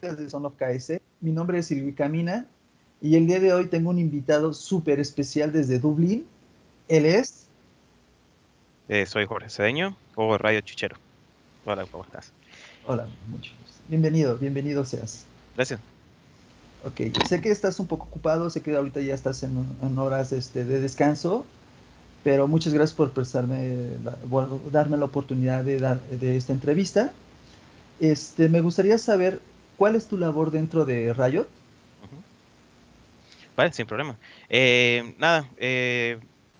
podcast de Son of KS. Mi nombre es Silvi Camina y el día de hoy tengo un invitado súper especial desde Dublín. Él es... Eh, soy Jorge Cedeño o Radio Chichero. Hola, ¿cómo estás? Hola, mucho. Bienvenido, bienvenido seas. Gracias. Ok, sé que estás un poco ocupado, sé que ahorita ya estás en, horas este, de descanso, pero muchas gracias por prestarme, darme la oportunidad de, dar, de esta entrevista. Este, me gustaría saber cuál es tu labor dentro de Riot. Vale, sin problema. Eh, nada, eh,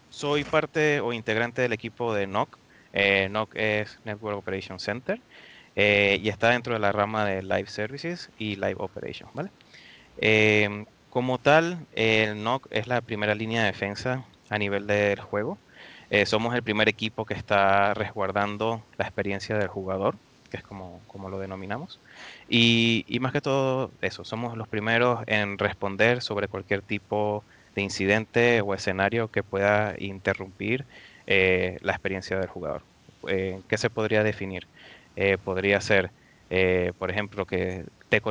soy parte o integrante del equipo de NOC. Eh, NOC es Network Operation Center y está dentro de la rama de Live Services y Live Operations. ¿vale? como tal, el NOC es la primera línea de defensa a nivel del juego. somos el primer equipo que está resguardando la experiencia del jugador que es como, como lo denominamos. Y, y, más que todo eso, somos los primeros en responder sobre cualquier tipo de incidente o escenario que pueda interrumpir eh, la experiencia del jugador. Eh, ¿Qué se podría definir? Eh, podría ser, por ejemplo, que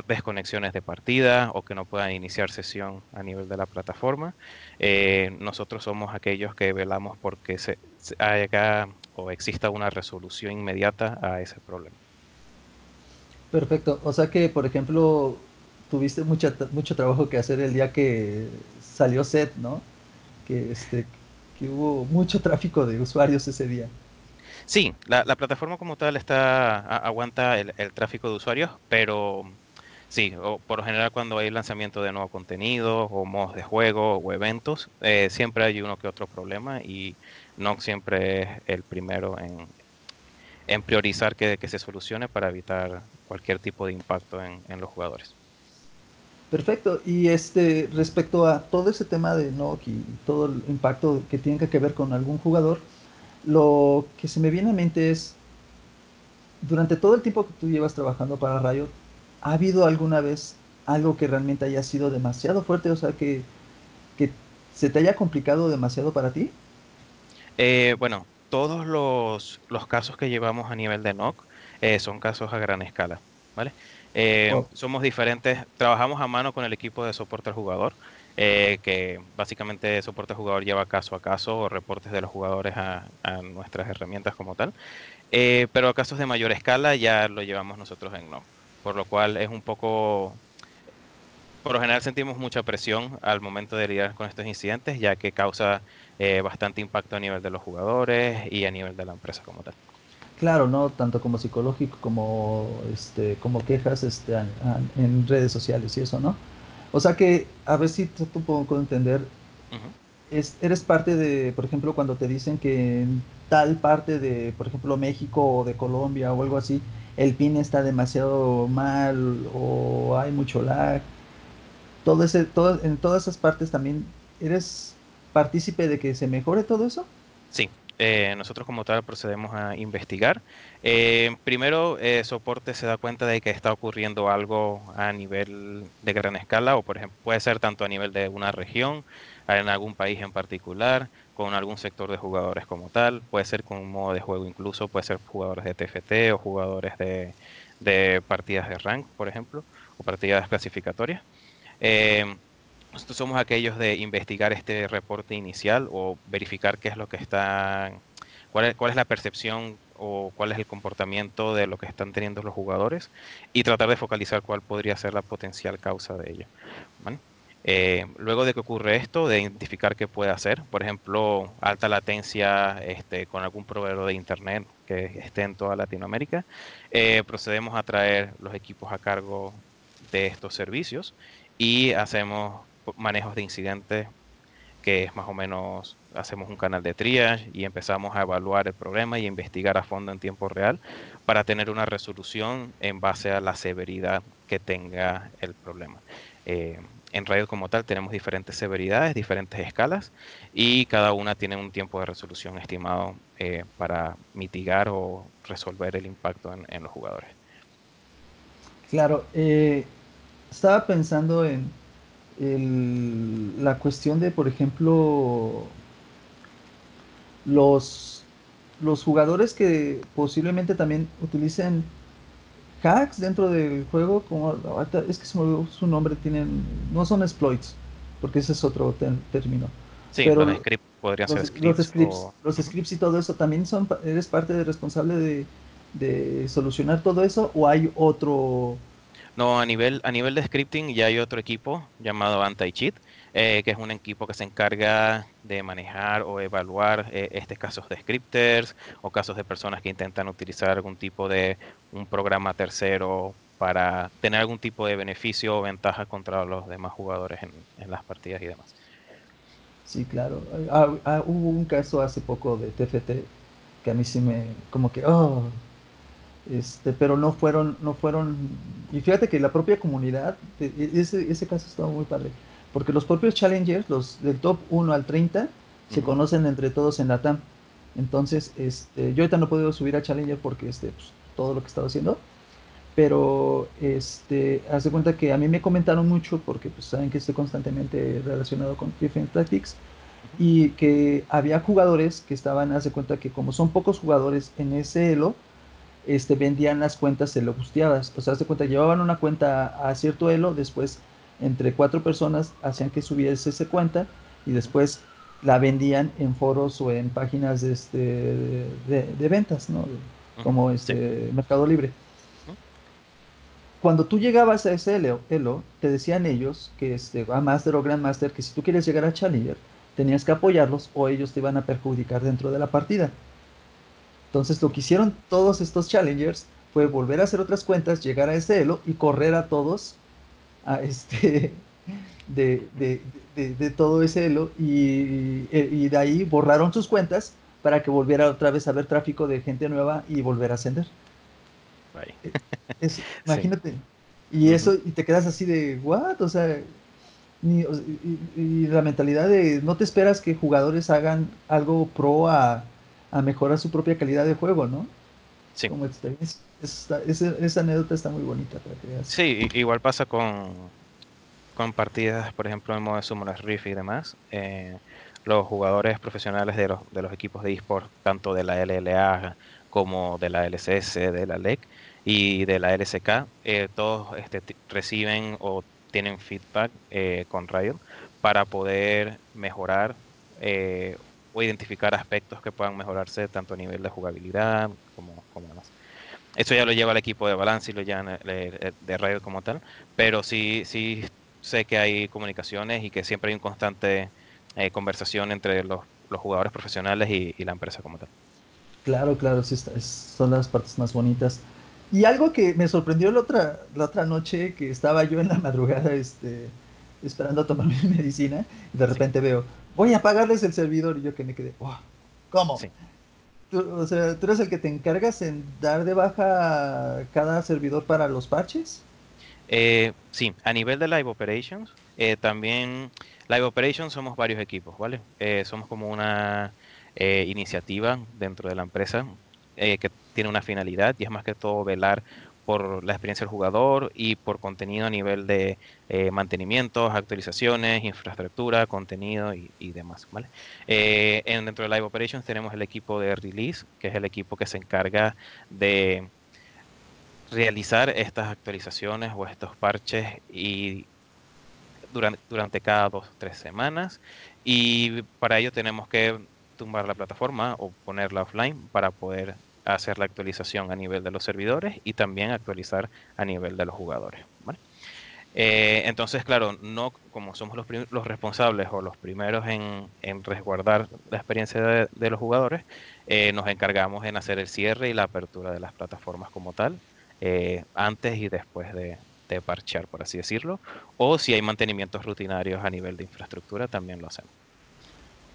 desconexiones de partida o que no puedan iniciar sesión a nivel de la plataforma. nosotros somos aquellos que velamos porque se, se haya o exista una resolución inmediata a ese problema. Perfecto. O sea que, por ejemplo, tuviste mucho, mucho trabajo que hacer el día que salió set, ¿no? Que, este, que hubo mucho tráfico de usuarios ese día. Sí, la, plataforma como tal está aguanta el, tráfico de usuarios, pero sí, por lo general cuando hay lanzamiento de nuevo contenido o modos de juego o eventos, eh, siempre hay uno que otro problema y no siempre es el primero en, en priorizar que, que, se solucione para evitar cualquier tipo de impacto en, en, los jugadores. Perfecto. Y este respecto a todo ese tema de NOC y todo el impacto que tiene que ver con algún jugador, lo que se me viene a mente es, durante todo el tiempo que tú llevas trabajando para Riot, ¿ha habido alguna vez algo que realmente haya sido demasiado fuerte? O sea, que, que se te haya complicado demasiado para ti? Eh, bueno, todos los, los, casos que llevamos a nivel de NOC eh, son casos a gran escala, ¿vale? Eh, oh. Somos diferentes, trabajamos a mano con el equipo de soporte al jugador, eh, que básicamente soporte al jugador lleva caso a caso o reportes de los jugadores a, a nuestras herramientas como tal, pero casos de mayor escala ya lo llevamos nosotros en NOC, por lo cual es un poco por lo general sentimos mucha presión al momento de lidiar con estos incidentes, ya que causa eh, bastante impacto a nivel de los jugadores y a nivel de la empresa como tal. Claro, no tanto como psicológico como este como quejas este, en redes sociales y eso, ¿no? O sea que a ver si tú puedo entender. es, eres parte de, por ejemplo, cuando te dicen que en tal parte de, por ejemplo, México o de Colombia o algo así, el pin está demasiado mal o hay mucho lag. Todo ese, todo, en todas esas partes también eres partícipe de que se mejore todo eso? Sí, eh, nosotros como tal procedemos a investigar. Eh, primero, eh, soporte se da cuenta de que está ocurriendo algo a nivel de gran escala o por ejemplo puede ser tanto a nivel de una región, en algún país en particular, con algún sector de jugadores como tal, puede ser con un modo de juego incluso, puede ser jugadores de TFT o jugadores de, de partidas de rank, por ejemplo, o partidas clasificatorias. Nosotros somos aquellos de investigar este reporte inicial o verificar qué es lo que está, cuál es, cuál es la percepción o cuál es el comportamiento de lo que están teniendo los jugadores y tratar de focalizar cuál podría ser la potencial causa de ello. Eh, luego de que ocurre esto, de identificar qué puede hacer, por ejemplo, alta latencia este, con algún proveedor de Internet que esté en toda Latinoamérica, eh, procedemos a traer los equipos a cargo de estos servicios y hacemos manejos de incidentes, que es más o menos, hacemos un canal de triage y empezamos a evaluar el problema y investigar a fondo en tiempo real para tener una resolución en base a la severidad que tenga el problema. Eh, en radio como tal tenemos diferentes severidades, diferentes escalas y cada una tiene un tiempo de resolución estimado eh, para mitigar o resolver el impacto en, los jugadores. Claro, eh, estaba pensando en, el, la cuestión de, por ejemplo, los, los jugadores que posiblemente también utilicen hacks dentro del juego, como es que su nombre, tienen, no son exploits, porque ese es otro término. Sí, pero los scripts podrían ser scripts. Los scripts, los scripts y todo eso, ¿también son, eres parte de responsable de, de solucionar todo eso o hay otro no, a nivel, a nivel de scripting ya hay otro equipo llamado Anti-Cheat, eh, que es un equipo que se encarga de manejar o evaluar eh, estos casos de scripters o casos de personas que intentan utilizar algún tipo de un programa tercero para tener algún tipo de beneficio o ventaja contra los demás jugadores en, las partidas y demás. Sí, claro. Ah, ah, hubo un caso hace poco de TFT que a mí sí me, como que, oh, este, pero no fueron, no fueron, y fíjate que la propia comunidad, e, ese, ese caso estaba muy padre, porque los propios challengers, los del top 1 al 30, se conocen entre todos en la TAM. Entonces, este, yo ahorita no he podido subir a Challenger porque este, pues, todo lo que estaba haciendo, pero este, haz de cuenta que a mí me comentaron mucho porque pues, saben que estoy constantemente relacionado con Different Tactics y que había jugadores que estaban, haz de cuenta que como son pocos jugadores en ese elo, este, vendían las cuentas se lo busteadas. O sea, de cuenta, llevaban una cuenta a cierto elo, después entre cuatro personas hacían que subiese esa cuenta y después la vendían en foros o en páginas de, este, de, ventas, ¿no? Como este Mercado Libre. Cuando tú llegabas a ese elo, elo, te decían ellos que este, a Master o Grandmaster que si tú quieres llegar a Challenger, tenías que apoyarlos o ellos te iban a perjudicar dentro de la partida. Entonces lo que hicieron todos estos challengers fue volver a hacer otras cuentas, llegar a ese elo y correr a todos a este de, todo ese elo y, de ahí borraron sus cuentas para que volviera otra vez a ver tráfico de gente nueva y volver a ascender. imagínate. Y eso, y te quedas así de, ¿what? O sea, y, la mentalidad de no te esperas que jugadores hagan algo pro a, a mejorar su propia calidad de juego, ¿no? Sí. Como esa, anécdota está muy bonita para que Sí, igual pasa con, con partidas, por ejemplo, en modo de Summoner's Rift y demás. Eh, los jugadores profesionales de los, de los equipos de eSport, tanto de la LLA como de la LCS, de la LEC y de la LSK, eh, todos este, reciben o tienen feedback eh, con Riot para poder mejorar eh, o identificar aspectos que puedan mejorarse tanto a nivel de jugabilidad como, como demás. Esto ya lo lleva el equipo de balance y lo lleva de radio como tal, pero sí, sí sé que hay comunicaciones y que siempre hay un constante eh, conversación entre los, los jugadores profesionales y, la empresa como tal. Claro, claro, sí, son las partes más bonitas. Y algo que me sorprendió la otra, la otra noche que estaba yo en la madrugada este, esperando a tomar mi medicina y de repente veo voy a pagarles el servidor. Y yo que me quedé, ¿cómo? o sea, ¿tú eres el que te encargas en dar de baja cada servidor para los parches? Eh, sí, a nivel de Live Operations, eh, también Live Operations somos varios equipos, ¿vale? Eh, somos como una iniciativa dentro de la empresa que tiene una finalidad y es más que todo velar por la experiencia del jugador y por contenido a nivel de eh, mantenimientos, actualizaciones, infraestructura, contenido y, demás. Eh, en, dentro de Live Operations tenemos el equipo de release, que es el equipo que se encarga de realizar estas actualizaciones o estos parches y durante, durante cada dos o tres semanas y para ello tenemos que tumbar la plataforma o ponerla offline para poder hacer la actualización a nivel de los servidores y también actualizar a nivel de los jugadores. Eh, entonces, claro, no como somos los, responsables o los primeros en, resguardar la experiencia de, los jugadores, eh, nos encargamos en hacer el cierre y la apertura de las plataformas como tal, eh, antes y después de, de parchear, por así decirlo, o si hay mantenimientos rutinarios a nivel de infraestructura, también lo hacemos.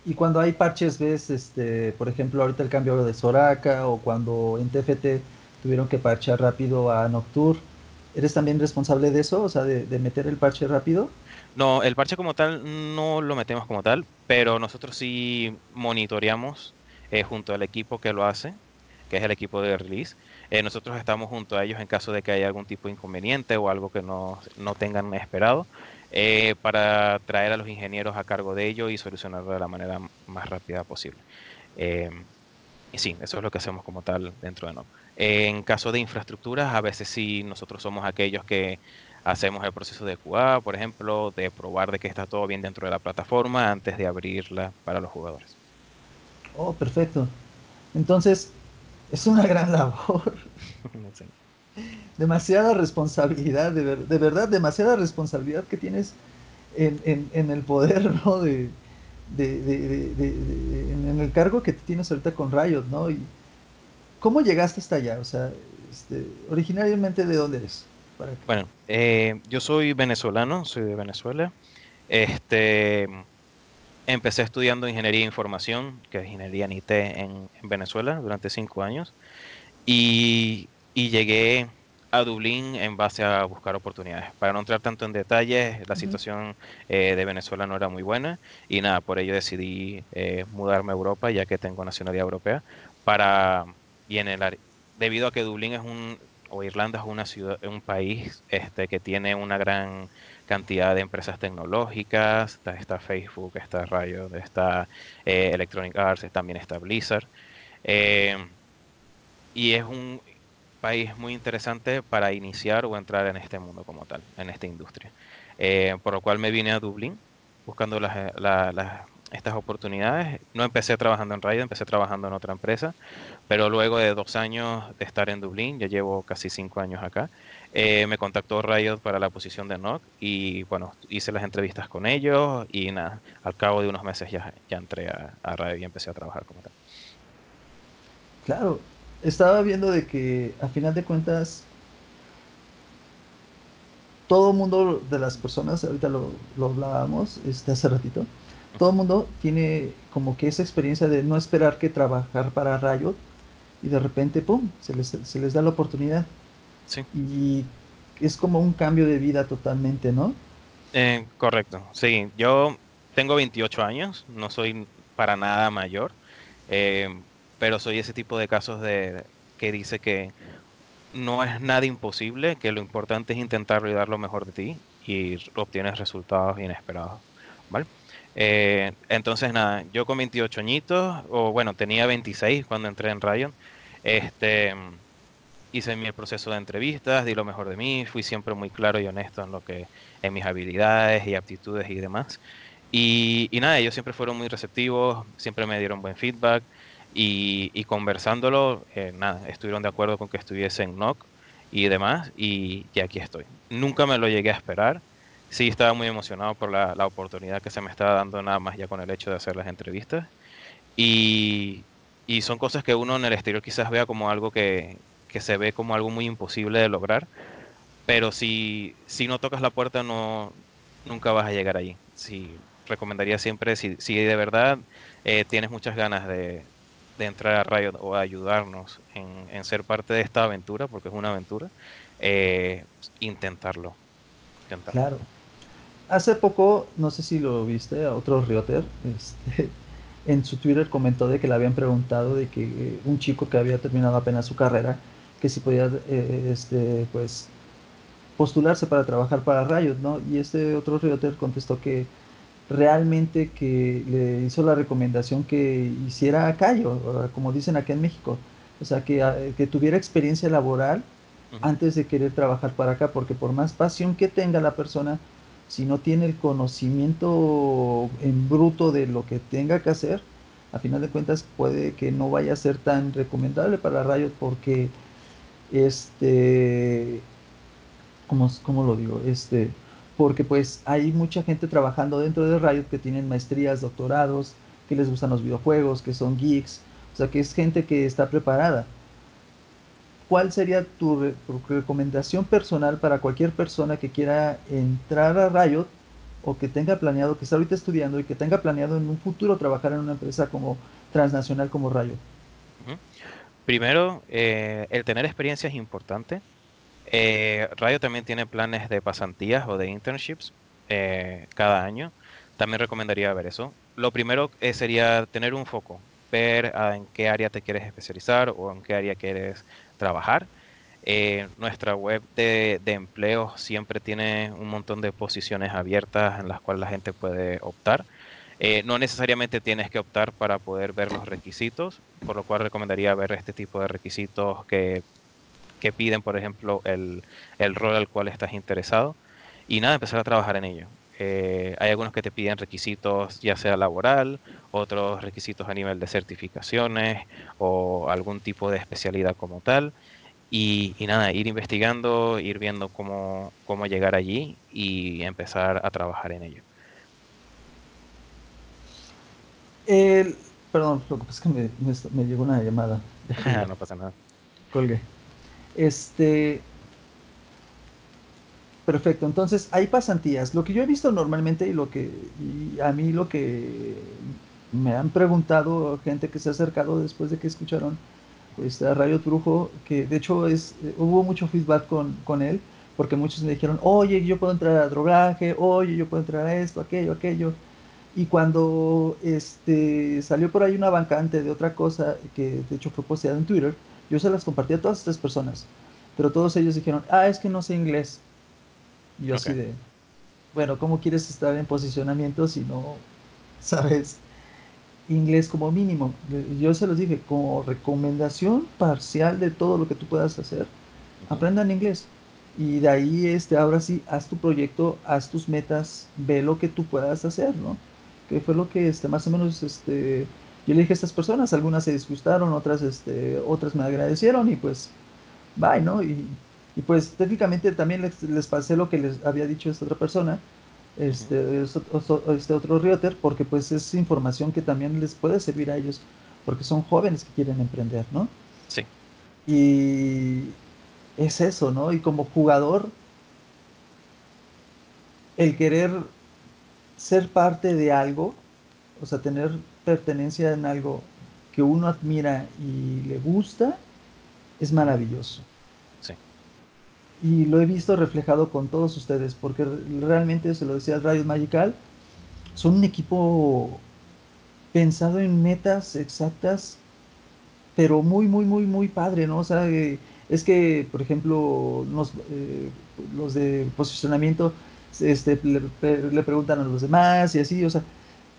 Y cuando hay parches, ves, este, por ejemplo, ahorita el cambio de Soraka o cuando en TFT tuvieron que parchear rápido a Nocturne, ¿eres también responsable de eso? O sea, de, meter el parche rápido. No, el parche como tal no lo metemos como tal, pero nosotros sí monitoreamos eh, junto al equipo que lo hace, que es el equipo de release. Eh, nosotros estamos junto a ellos en caso de que haya algún tipo de inconveniente o algo que no, no tengan esperado. Eh, para traer a los ingenieros a cargo de ello y solucionarlo de la manera más rápida posible. Eh, y sí, eso es lo que hacemos como tal dentro de NOC. En caso de infraestructuras, a veces sí nosotros somos aquellos que hacemos el proceso de QA, por ejemplo, de probar de que está todo bien dentro de la plataforma antes de abrirla para los jugadores. Oh, perfecto. Entonces, es una gran labor. Demasiada responsabilidad, de, verdad, demasiada responsabilidad que tienes en, el poder, ¿no? De, en el cargo que tienes ahorita con Riot, ¿no? Y ¿Cómo llegaste hasta allá? O sea, este, originariamente, ¿de dónde eres? Bueno, eh, yo soy venezolano, soy de Venezuela. Este, empecé estudiando ingeniería de información, que es ingeniería en IT en, Venezuela, durante cinco años. Y, llegué a Dublín en base a buscar oportunidades. Para no entrar tanto en detalles, la situación eh, de Venezuela no era muy buena y nada, por ello decidí eh, mudarme a Europa, ya que tengo nacionalidad europea, para, y en el, debido a que Dublín es un, o Irlanda es una ciudad, un país este, que tiene una gran cantidad de empresas tecnológicas, está, Facebook, está Riot, está eh, Electronic Arts, también está Blizzard. Eh, y es un país muy interesante para iniciar o entrar en este mundo como tal, en esta industria. Eh, por lo cual me vine a Dublín buscando las, estas oportunidades. No empecé trabajando en Riot, empecé trabajando en otra empresa, pero luego de dos años de estar en Dublín, ya llevo casi cinco años acá, eh, me contactó Riot para la posición de NOC y bueno, hice las entrevistas con ellos y nada, al cabo de unos meses ya, ya entré a, a Riot y empecé a trabajar como tal. Claro, estaba viendo de que a final de cuentas todo mundo de las personas, ahorita lo, lo hablábamos este, hace ratito, todo el mundo tiene como que esa experiencia de no esperar que trabajar para Riot y de repente, ¡pum!, se les, se les da la oportunidad. Sí. Y es como un cambio de vida totalmente, ¿no? Eh, correcto, sí. Yo tengo 28 años, no soy para nada mayor, eh, pero soy ese tipo de casos de que dice que no es nada imposible, que lo importante es intentarlo y dar lo mejor de ti y obtienes resultados inesperados, ¿vale? Eh, entonces, nada, yo con 28 añitos, o bueno, tenía 26 cuando entré en Riot, este, hice mi proceso de entrevistas, di lo mejor de mí, fui siempre muy claro y honesto en lo que, en mis habilidades y aptitudes y demás. Y, nada, ellos siempre fueron muy receptivos, siempre me dieron buen feedback y, conversándolo, eh, nada, estuvieron de acuerdo con que estuviese en NOC y demás, y, y aquí estoy. Nunca me lo llegué a esperar sí estaba muy emocionado por la, oportunidad que se me estaba dando nada más ya con el hecho de hacer las entrevistas. Y, son cosas que uno en el exterior quizás vea como algo que, se ve como algo muy imposible de lograr, pero si, si no tocas la puerta no nunca vas a llegar allí. Sí, recomendaría siempre, si, si de verdad eh, tienes muchas ganas de, entrar a Riot o ayudarnos en, ser parte de esta aventura, porque es una aventura, eh, intentarlo. Claro, hace poco, no sé si lo viste, a otro Rioter, este, en su Twitter comentó de que le habían preguntado de que eh, un chico que había terminado apenas su carrera, que si podía, eh, este, pues, postularse para trabajar para Riot, ¿no? Y este otro Rioter contestó que realmente que le hizo la recomendación que hiciera a Cayo, como dicen acá en México, o sea, que, ah, que tuviera experiencia laboral antes de querer trabajar para acá, porque por más pasión que tenga la persona, si no tiene el conocimiento en bruto de lo que tenga que hacer, a final de cuentas puede que no vaya a ser tan recomendable para Riot porque este ¿cómo, cómo lo digo? Este porque pues hay mucha gente trabajando dentro de Riot que tienen maestrías, doctorados, que les gustan los videojuegos, que son geeks, o sea que es gente que está preparada. ¿cuál sería tu, recomendación personal para cualquier persona que quiera entrar a Riot o que tenga planeado, que está ahorita estudiando y que tenga planeado en un futuro trabajar en una empresa como transnacional como Riot? Primero, eh, el tener experiencia es importante. Eh, Riot también tiene planes de pasantías o de internships eh, cada año. También recomendaría ver eso. Lo primero eh, sería tener un foco, ver ah, en qué área te quieres especializar o en qué área quieres trabajar. Eh, nuestra web de, de empleo siempre tiene un montón de posiciones abiertas en las cuales la gente puede optar. No necesariamente tienes que optar para poder ver los requisitos, por lo cual recomendaría ver este tipo de requisitos que, que piden, por ejemplo, el, el, rol al cual estás interesado. Y nada, empezar a trabajar en ello. Eh, hay algunos que te piden requisitos ya sea laboral, otros requisitos a nivel de certificaciones o algún tipo de especialidad como tal. Y, nada, ir investigando, ir viendo cómo, cómo llegar allí y empezar a trabajar en ello. El, perdón, lo que pasa es que me, me, llegó una llamada. no pasa nada. Colgué. Este. Perfecto, entonces hay pasantías. Lo que yo he visto normalmente y lo que a mí lo que me han preguntado gente que se ha acercado después de que escucharon este, a Radio Trujo, que de hecho es, hubo mucho feedback con, con él, porque muchos me dijeron, oye, yo puedo entrar a drogaje, oye, yo puedo entrar a esto, aquello, aquello. Y cuando este, salió por ahí una bancante de otra cosa, que de hecho fue posteada en Twitter, yo se las compartí a todas estas personas. Pero todos ellos dijeron, ah, es que no sé inglés. Y yo así de, bueno, ¿cómo quieres estar en posicionamiento si no sabes inglés como mínimo? Yo se los dije, como recomendación parcial de todo lo que tú puedas hacer, aprendan inglés. Y de ahí, este, ahora sí, haz tu proyecto, haz tus metas, ve lo que tú puedas hacer, ¿no? que fue lo que este, más o menos este, yo le dije a estas personas, algunas se disgustaron, otras, este, otras me agradecieron y pues, bye, ¿no? Y, y pues técnicamente también les, les, pasé lo que les había dicho esta otra persona, este, este otro realtor, porque pues es información que también les puede servir a ellos, porque son jóvenes que quieren emprender, ¿no? Sí. Y es eso, ¿no? Y como jugador, el querer ser parte de algo, o sea, tener pertenencia en algo que uno admira y le gusta, es maravilloso. Sí. Y lo he visto reflejado con todos ustedes, porque realmente, se lo decía Radio Magical, son un equipo pensado en metas exactas, pero muy, muy, muy, muy padre, ¿no? O sea, eh, es que, por ejemplo, eh, los de posicionamiento este, le, preguntan a los demás y así, o sea,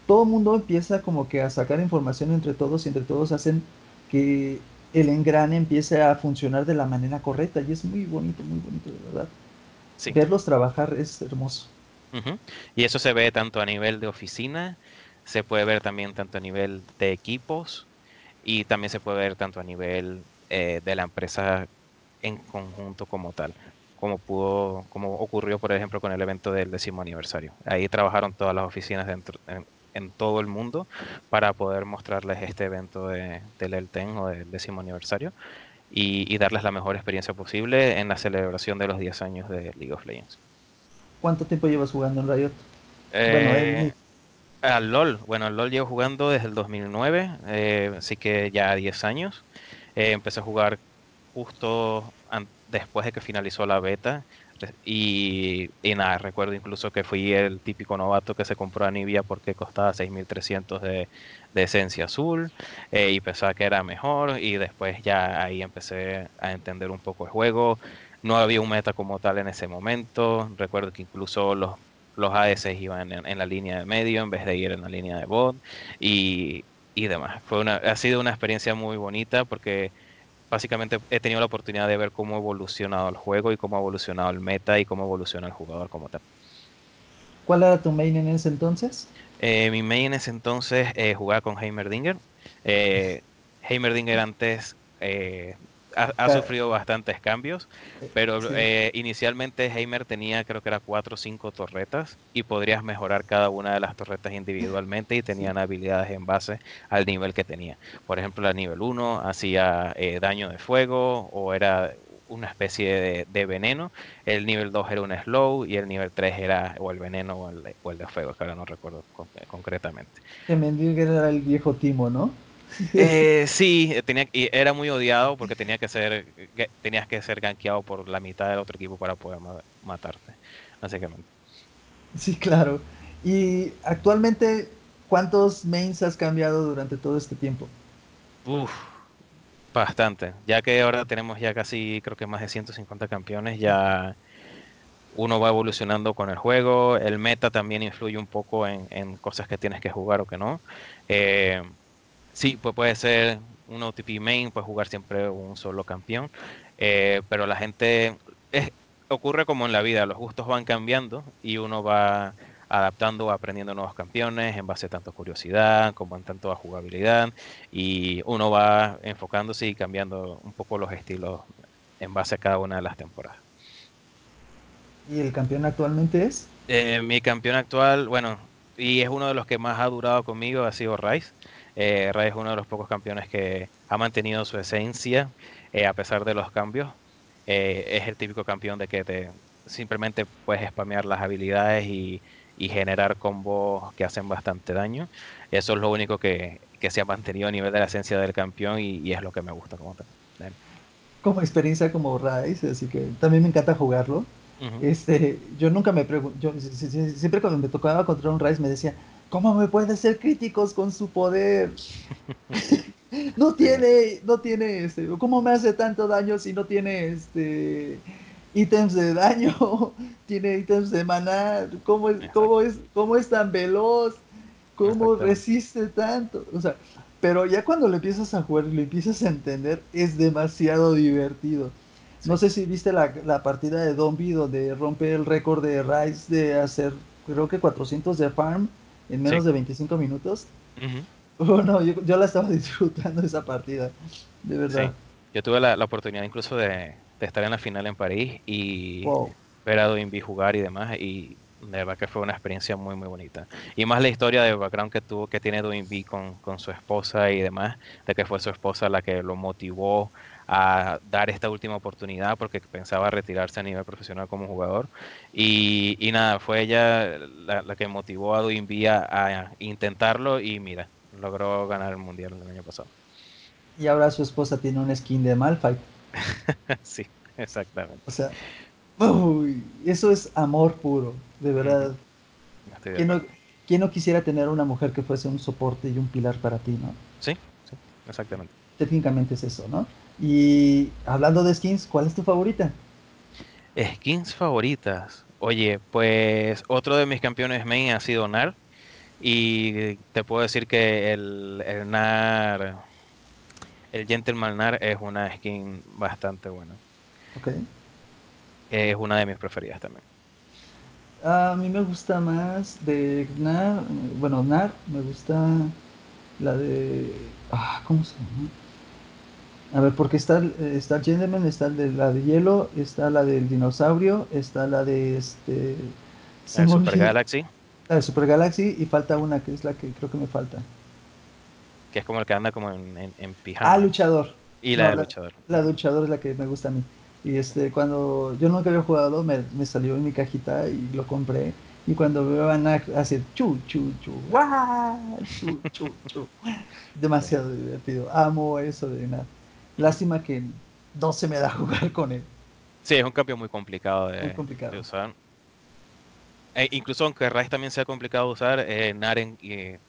todo el mundo empieza como que a sacar información entre todos y entre todos hacen que el engrane empiece a funcionar de la manera correcta y es muy bonito, muy bonito, de verdad. Verlos trabajar es hermoso. Y eso se ve tanto a nivel de oficina, se puede ver también tanto a nivel de equipos y también se puede ver tanto a nivel eh, de la empresa en conjunto como tal como pudo, como ocurrió por ejemplo con el evento del décimo aniversario. Ahí trabajaron todas las oficinas dentro, en, todo el mundo para poder mostrarles este evento de, del ELTEN o del décimo aniversario y, darles la mejor experiencia posible en la celebración de los 10 años de League of Legends. ¿Cuánto tiempo llevas jugando en Riot? Eh, al LOL, bueno, al LOL llevo jugando desde el 2009, eh, así que ya 10 años. Eh, empecé a jugar justo después de que finalizó la beta. Y, nada, recuerdo incluso que fui el típico novato que se compró a Nibia porque costaba 6.300 de, de esencia azul eh, y pensaba que era mejor y después ya ahí empecé a entender un poco el juego. No había un meta como tal en ese momento. Recuerdo que incluso los, los AS iban en, la línea de medio en vez de ir en la línea de bot y, y demás. Fue una, ha sido una experiencia muy bonita porque básicamente he tenido la oportunidad de ver cómo ha evolucionado el juego y cómo ha evolucionado el meta y cómo evoluciona el jugador como tal. ¿Cuál era tu main en ese entonces? Eh, mi main en ese entonces eh, jugaba con Heimerdinger. Eh, Heimerdinger antes eh, ha, sufrido bastantes cambios, pero eh, inicialmente Heimer tenía creo que era cuatro o cinco torretas y podrías mejorar cada una de las torretas individualmente y tenían habilidades en base al nivel que tenía. Por ejemplo, el nivel 1 hacía eh, daño de fuego o era una especie de, veneno, el nivel 2 era un slow y el nivel 3 era o el veneno o el, de fuego, que ahora no recuerdo concretamente. Heimerdinger era el viejo Timo, ¿no? Eh, sí, tenía, y era muy odiado porque tenía que ser, tenías que ser gankeado por la mitad del otro equipo para poder matarte, básicamente. Sí, claro. Y actualmente, ¿cuántos mains has cambiado durante todo este tiempo? Uf, bastante. Ya que ahora tenemos ya casi, creo que más de 150 campeones, ya uno va evolucionando con el juego, el meta también influye un poco en, cosas que tienes que jugar o que no. Eh, sí, pues puede ser un OTP main, puede jugar siempre un solo campeón, eh, pero la gente, es, ocurre como en la vida, los gustos van cambiando y uno va adaptando, aprendiendo nuevos campeones en base a tanto curiosidad como en tanto a jugabilidad y uno va enfocándose y cambiando un poco los estilos en base a cada una de las temporadas. ¿Y el campeón actualmente es? Eh, mi campeón actual, bueno, y es uno de los que más ha durado conmigo, ha sido Rice. Eh, Rice es uno de los pocos campeones que ha mantenido su esencia eh, a pesar de los cambios. es el típico campeón de que te simplemente puedes spamear las habilidades y, generar combos que hacen bastante daño. Eso es lo único que, se ha mantenido a nivel de la esencia del campeón y, es lo que me gusta como tal. Como experiencia como Rice, así que también me encanta jugarlo este, yo nunca me pregunto, siempre cuando me tocaba contra un Rice me decía, ¿cómo me puede ser críticos con su poder? no tiene, no tiene, este, ¿cómo me hace tanto daño si no tiene, este, ítems de daño? tiene ítems de maná, ¿cómo es, cómo es, cómo es tan veloz? ¿Cómo resiste tanto? O sea, pero ya cuando lo empiezas a jugar y lo empiezas a entender, es demasiado divertido. No sé si viste la, partida de Dombi donde rompe el récord de Rice de hacer, creo que 400 de farm en menos de 25 minutos. Bueno, yo, la estaba disfrutando esa partida, de verdad. Yo tuve la, oportunidad incluso de, estar en la final en París y ver a Dombi jugar y demás. Y de verdad que fue una experiencia muy muy bonita y más la historia de background que tuvo que tiene Dwayne con, con su esposa y demás de que fue su esposa la que lo motivó a dar esta última oportunidad porque pensaba retirarse a nivel profesional como jugador. Y, y nada, fue ella la, que motivó a Duinby a, intentarlo y mira, logró ganar el mundial el año pasado. Y ahora su esposa tiene un skin de Malphite. sí, exactamente. O sea, eso es amor puro, de verdad. ¿Quién no, ¿Quién no quisiera tener una mujer que fuese un soporte y un pilar para ti, no? Sí, sí, exactamente. Técnicamente es eso, ¿no? Y hablando de skins, ¿cuál es tu favorita? Skins favoritas. Oye, pues otro de mis campeones main ha sido Nar. Y te puedo decir que el, el Nar, el Gentleman Nar es una skin bastante buena. Ok. Es una de mis preferidas también. A mí me gusta más de Nar, bueno, Nar, me gusta la de... Ah, ¿Cómo se llama? A ver, porque está, está el Gentleman, está la de hielo, está la del dinosaurio, está la de este. La Super Galaxy. La de Super Galaxy y falta una que es la que creo que me falta. Que es como el que anda como en, en, pijama. Ah, luchador. Y la de luchador. La, de luchador es la que me gusta a mí. Y este, cuando yo nunca había jugado, me, me salió en mi cajita y lo compré. Y cuando veo a Nack hace chu, chu, chu, ¡guau! Chu, chu, chu. Demasiado divertido. Amo eso de Nack. Lástima que no se me da jugar con él. Sí, es un cambio muy complicado de, usar. E incluso aunque Rice también sea complicado de usar, eh, Naren eh,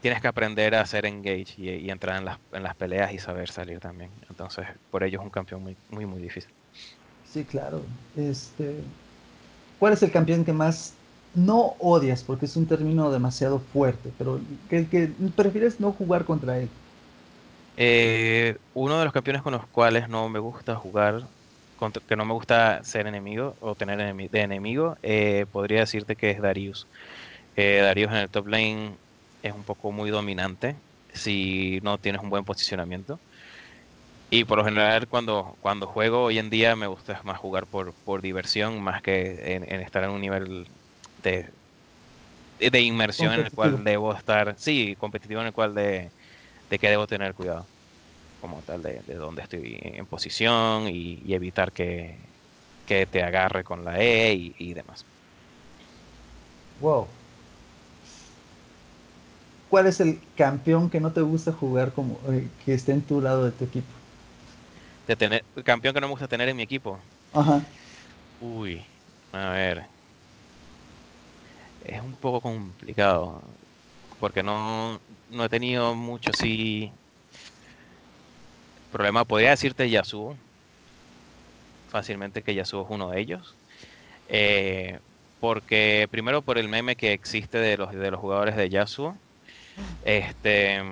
tienes que aprender a hacer engage y, entrar en las, en las, peleas y saber salir también. Entonces, por ello es un campeón muy, muy, muy difícil. Sí, claro. Este, ¿Cuál es el campeón que más no odias? Porque es un término demasiado fuerte, pero que, que prefieres no jugar contra él. Eh, uno de los campeones con los cuales no me gusta jugar, que no me gusta ser enemigo o tener de enemigo, eh, podría decirte que es Darius. Eh, Darius en el top lane es un poco muy dominante si no tienes un buen posicionamiento. Y por lo general cuando, cuando juego hoy en día me gusta más jugar por, por diversión más que en, estar en un nivel de, de inmersión en el cual debo estar, sí, competitivo en el cual de, de que debo tener cuidado como tal de, de dónde estoy en posición y, evitar que, te agarre con la E y, demás. Wow. ¿Cuál es el campeón que no te gusta jugar como eh, que esté en tu lado de tu equipo? De tener, el campeón que no me gusta tener en mi equipo. Ajá. Uy, a ver. Es un poco complicado. Porque no, no he tenido mucho así problema, podría decirte Yasuo. Fácilmente que Yasuo es uno de ellos. Eh, porque primero por el meme que existe de los, de los jugadores de Yasuo, este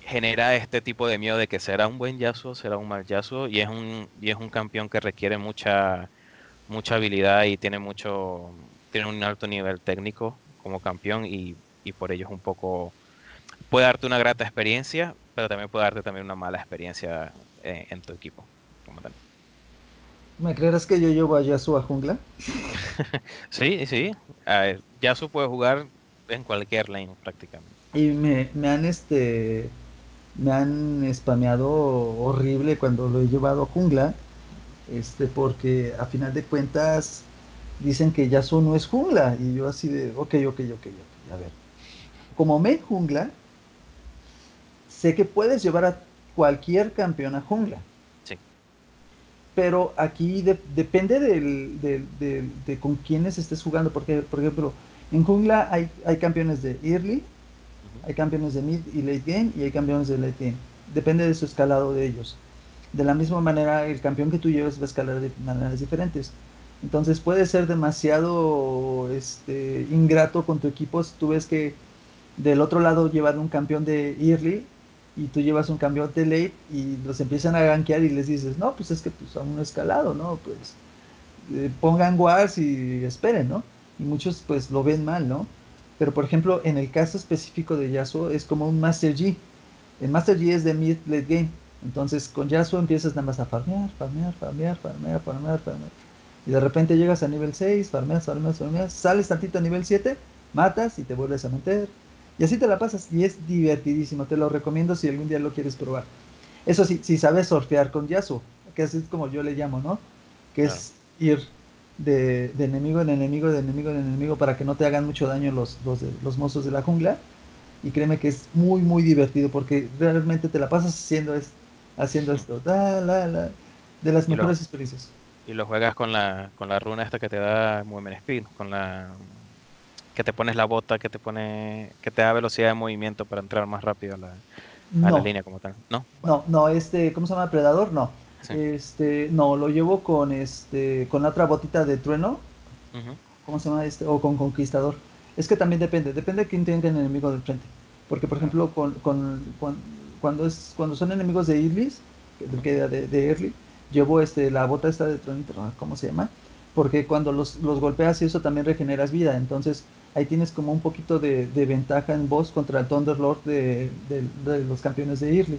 genera este tipo de miedo de que será un buen Yasuo, será un mal Yasuo, y es un, y es un campeón que requiere mucha, mucha habilidad y tiene mucho, tiene un alto nivel técnico como campeón y, y por ello es un poco, puede darte una grata experiencia, pero también puede darte también una mala experiencia eh, en, tu equipo. ¿Me creerás que yo llevo a Yasuo a jungla? sí, sí. Yasuo puede jugar en cualquier lane prácticamente. Y me, me han este me han spameado horrible cuando lo he llevado a jungla, este, porque a final de cuentas dicen que Yasuo no es jungla, y yo así de, ok, ok, ok, ok, a ver. Como me jungla, sé que puedes llevar a cualquier campeón a jungla. Sí. Pero aquí depende del, de con quiénes estés jugando, porque, por ejemplo, en jungla hay, hay campeones de early, hay campeones de mid y late game y hay campeones de late game. Depende de su escalado de ellos. De la misma manera, el campeón que tú lleves va a escalar de maneras diferentes. Entonces puede ser demasiado este, ingrato con tu equipo si tú ves que del otro lado llevan un campeón de early y tú llevas un campeón de late y los empiezan a gankear y les dices, no, pues es que pues un escalado, ¿no? Pues eh, pongan wars y esperen, ¿no? Y muchos pues lo ven mal, ¿no? Pero por ejemplo, en el caso específico de Yasuo es como un Master G. El Master G es de mid late game. Entonces con Yasuo empiezas nada más a farmear, farmear, farmear, farmear, farmear, farmear. Y de repente llegas a nivel 6, farmeas, farmeas, farmeas, sales tantito a nivel 7, matas y te vuelves a meter. Y así te la pasas. Y es divertidísimo. Te lo recomiendo si algún día lo quieres probar. Eso sí, si sabes surfear con Yasuo, que así es como yo le llamo, ¿no? Que es ir de, enemigo en enemigo, de enemigo en enemigo, para que no te hagan mucho daño los, los, los mozos de la jungla. Y créeme que es muy, muy divertido porque realmente te la pasas haciendo, es, haciendo esto. de las mejores experiencias. Y lo juegas con la, con la runa esta que te da Movement Speed, con la que te pones la bota, que te pone, que te da velocidad de movimiento para entrar más rápido a la, a la línea como tal. ¿No? No, no, este, ¿cómo se llama? Predador, no. Este, no, lo llevo con este, con la otra botita de trueno. ¿Cómo se llama este? O con conquistador. Es que también depende, depende de quién tenga el enemigo del frente. Porque, por ejemplo, con, con, cuando, es, cuando son enemigos de Irlis, que de, de Early, llevo este, la bota esta de trueno, ¿cómo se llama? Porque cuando los, los golpeas y eso también regeneras vida. Entonces, ahí tienes como un poquito de, ventaja en voz contra el Thunderlord de, de, los campeones de Irly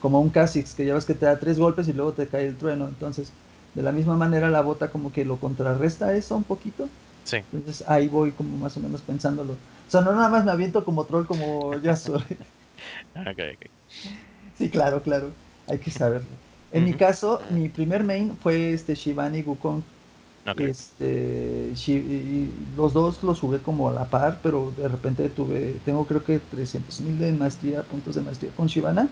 como un Kha'Zix, que ya ves que te da tres golpes y luego te cae el trueno. Entonces, de la misma manera la bota como que lo contrarresta eso un poquito. Sí. Entonces ahí voy como más o menos pensándolo. O sea, no nada más me aviento como troll como ya soy. okay, okay. Sí, claro, claro. Hay que saberlo. En mi caso, mi primer main fue este Shivani Gukong. Este, y los dos los jugué como a la par, pero de repente tuve, tengo creo que 300 mil de maestría, puntos de maestría con Shivana.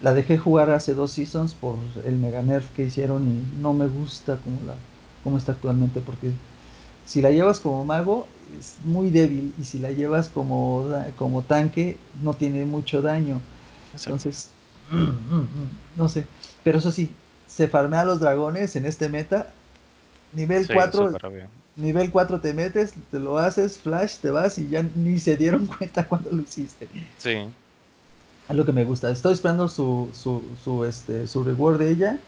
La dejé jugar hace dos seasons por el mega nerf que hicieron y no me gusta como, la, como está actualmente porque si la llevas como mago es muy débil y si la llevas como, como tanque no tiene mucho daño. Entonces, no sé. Pero eso sí, se farmea a los dragones en este meta. Nivel 4, nivel 4 te metes, te lo haces, flash, te vas y ya ni se dieron cuenta cuando lo hiciste. Sí. Es lo que me gusta. Estoy esperando su, su, su, este, su reward de ella.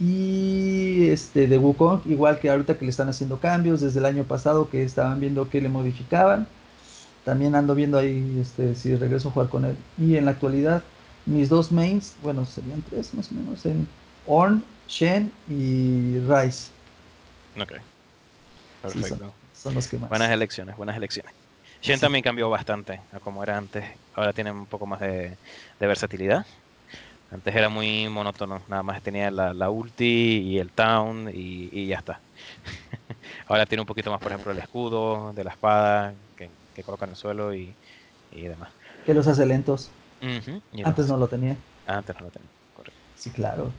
Y este, de Wukong, igual que ahorita que le están haciendo cambios, desde el año pasado que estaban viendo que le modificaban. También ando viendo ahí este, si regreso a jugar con él. Y en la actualidad, mis dos mains, bueno, serían tres más o menos, en Orn, Shen y Rice. Ok. Perfecto. son, los que más. Buenas elecciones, buenas elecciones. Shen también cambió bastante a como era antes. Ahora tiene un poco más de, versatilidad. Antes era muy monótono, nada más tenía la, ulti y el town y, ya está. Ahora tiene un poquito más, por ejemplo, el escudo de la espada que, coloca en el suelo y, demás. Que los hace lentos. Antes no lo tenía. Antes no lo tenía, correcto. Sí, claro.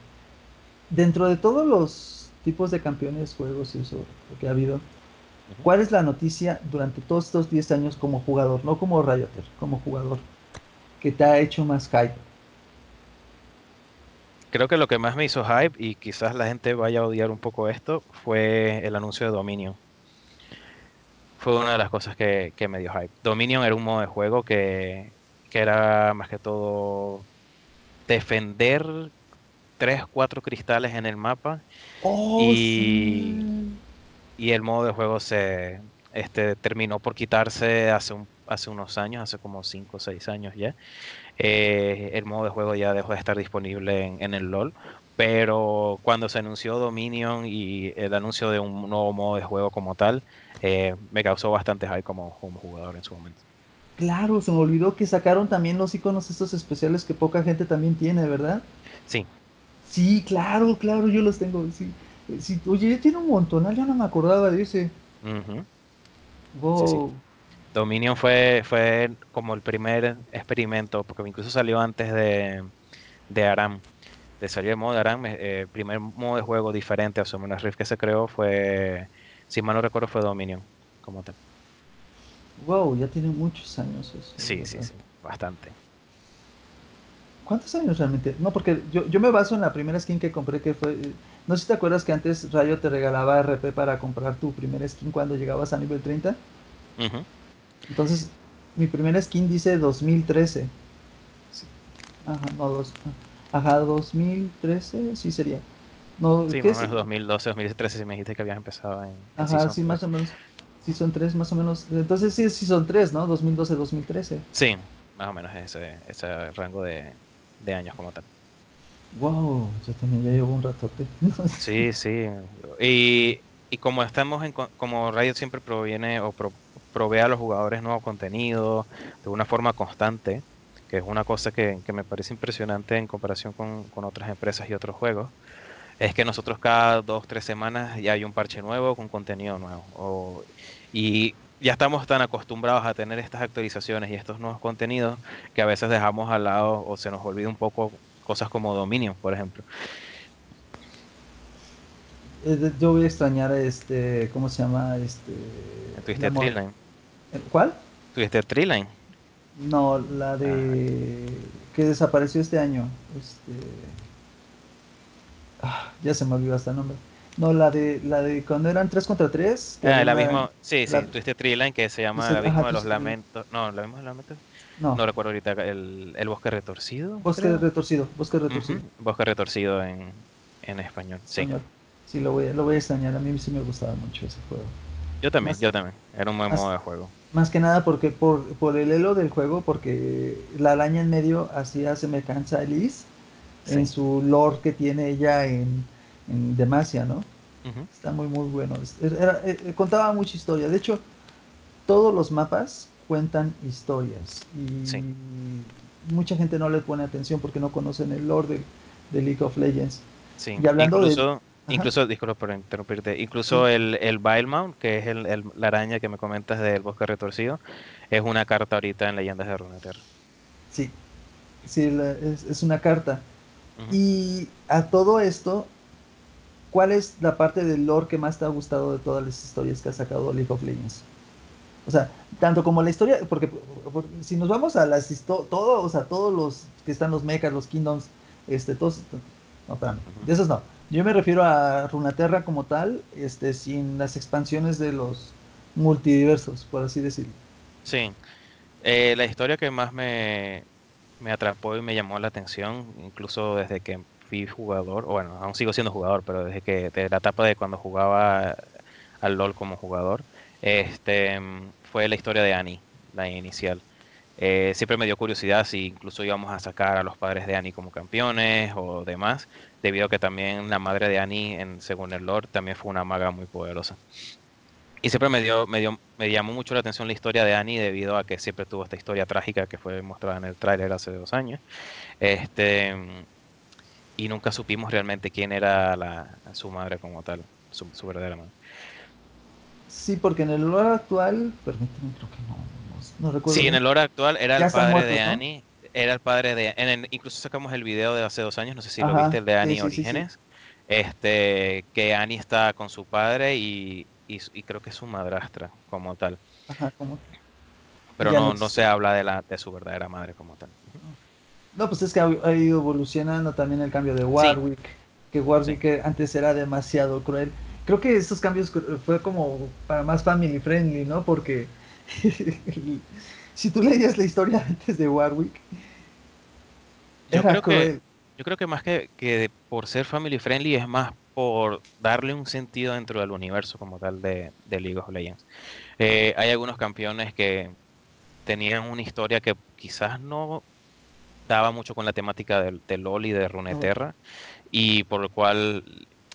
Dentro de todos los tipos de campeones, juegos y eso que ha habido, ¿Cuál es la noticia durante todos estos 10 años como jugador, no como Rioter, como jugador, que te ha hecho más hype? creo que lo que más me hizo hype, y quizás la gente vaya a odiar un poco esto, fue el anuncio de Dominion. Fue una de las cosas que, me dio hype. Dominion era un modo de juego que, era más que todo defender tres, cuatro cristales en el mapa. Oh, y, y el modo de juego se este, terminó por quitarse hace, un, hace unos años, hace como cinco o seis años ya. Eh, el modo de juego ya dejó de estar disponible en, el LOL. Pero cuando se anunció Dominion y el anuncio de un nuevo modo de juego como tal, eh, me causó bastante hype como, jugador en su momento. Claro, se me olvidó que sacaron también los iconos estos especiales que poca gente también tiene, ¿verdad? Sí. Sí, claro, claro, yo los tengo. Sí. sí oye, tiene un montón, yo no me acordaba de ese. Wow. Dominion fue, fue como el primer experimento, porque incluso salió antes de, de Aram. De salir el modo de Aram, el eh, primer modo de juego diferente a Summoner Rift que se creó fue, si mal no recuerdo, fue Dominion, como tal. Wow, ya tiene muchos años eso. Sí, sí, sí, bastante. ¿Cuántos años realmente? No, porque yo, yo me baso en la primera skin que compré que fue... No sé si te acuerdas que antes Rayo te regalaba RP para comprar tu primera skin cuando llegabas a nivel 30. Entonces, mi primera skin dice 2013. Ajá, no, dos, ajá, 2013, sí sería. No, sí, más o menos 2012, 2013, si me dijiste que habías empezado en. Ajá, sí, más o menos. Sí, son tres, más o menos. Entonces, sí, sí son tres, ¿no? 2012, 2013. Sí, más o menos ese, ese rango de, de años como tal. Wow, yo también ya llevo un ratote. sí, sí. Y, y como estamos en, como Riot siempre proviene o pro, provee a los jugadores nuevo contenido de una forma constante, que es una cosa que, me parece impresionante en comparación con, otras empresas y otros juegos, es que nosotros cada dos, tres semanas ya hay un parche nuevo con contenido nuevo. y ya estamos tan acostumbrados a tener estas actualizaciones y estos nuevos contenidos que a veces dejamos al lado o se nos olvida un poco cosas como Dominion, por ejemplo. Eh, yo voy a extrañar este, ¿cómo se llama? Este, Twisted Treeline. ¿Cuál? Twisted Treeline. No, la de ah. que desapareció este año. Este, ah, ya se me olvidó hasta el nombre. No, la de la de cuando eran 3 contra 3. Ah, la misma, sí, sí, Twisted Treeline que se llama El Abismo de los Lamentos. No, ¿El Abismo de los Lamentos? No. no recuerdo ahorita, el, el Bosque Retorcido. Bosque Retorcido, Bosque Retorcido. Bosque Retorcido en, en español, sí. Sí, lo voy, lo voy a extrañar, a mí sí me gustaba mucho ese juego. Yo también, yo también, era un buen modo de juego. Más que nada porque por, por el elo del juego, porque la araña en medio hacía semejanza a Liz en su lore que tiene ella en, en Demacia, ¿no? Está muy, muy bueno. Eh, eh, contaba mucha historia. De hecho, todos los mapas cuentan historias. Y mucha gente no le pone atención porque no conocen el lore de, League of Legends. Sí. Y hablando de Incluso, disculpa por interrumpirte, incluso el, el Mount, que es el, la araña que me comentas del bosque retorcido, es una carta ahorita en Leyendas de Runeterra. Sí, sí, es, una carta. Y a todo esto, ¿cuál es la parte del lore que más te ha gustado de todas las historias que ha sacado League of Legends? O sea, tanto como la historia, porque, si nos vamos a las todos, o sea, todos los que están los mechas, los kingdoms, este, todos, no, espérame, de esos no yo me refiero a Runaterra como tal, este, sin las expansiones de los multiversos, por así decirlo. Sí. Eh, la historia que más me, me atrapó y me llamó la atención, incluso desde que fui jugador, bueno, aún sigo siendo jugador, pero desde que de la etapa de cuando jugaba al LOL como jugador, este fue la historia de Annie, la inicial. Eh, siempre me dio curiosidad si incluso íbamos a sacar a los padres de Annie como campeones o demás, debido a que también la madre de Annie, en, según el Lord, también fue una maga muy poderosa. Y siempre me dio, me dio, me llamó mucho la atención la historia de Annie debido a que siempre tuvo esta historia trágica que fue mostrada en el tráiler hace dos años. Este y nunca supimos realmente quién era la, su madre como tal, su, verdadera madre. Sí, porque en el lore actual, permíteme, creo que no, no, recuerdo. Sí, en el lore actual era el padre de Annie era el padre de. En incluso sacamos el video de hace dos años, no sé si lo viste, el de Annie Orígenes. este, que Annie está con su padre y, y, creo que es su madrastra como tal. Ajá, como... Pero no, no se habla de, la, de su verdadera madre como tal. No, pues es que ha, ido evolucionando también el cambio de Warwick, que Warwick antes era demasiado cruel. Creo que estos cambios fue como para más family friendly, ¿no? Porque si tú leías la historia antes de Warwick, yo creo que yo creo que más que, que por ser family friendly es más por darle un sentido dentro del universo como tal de, League of Legends. Eh, hay algunos campeones que tenían una historia que quizás no daba mucho con la temática del, LOL y de Runeterra, y por lo cual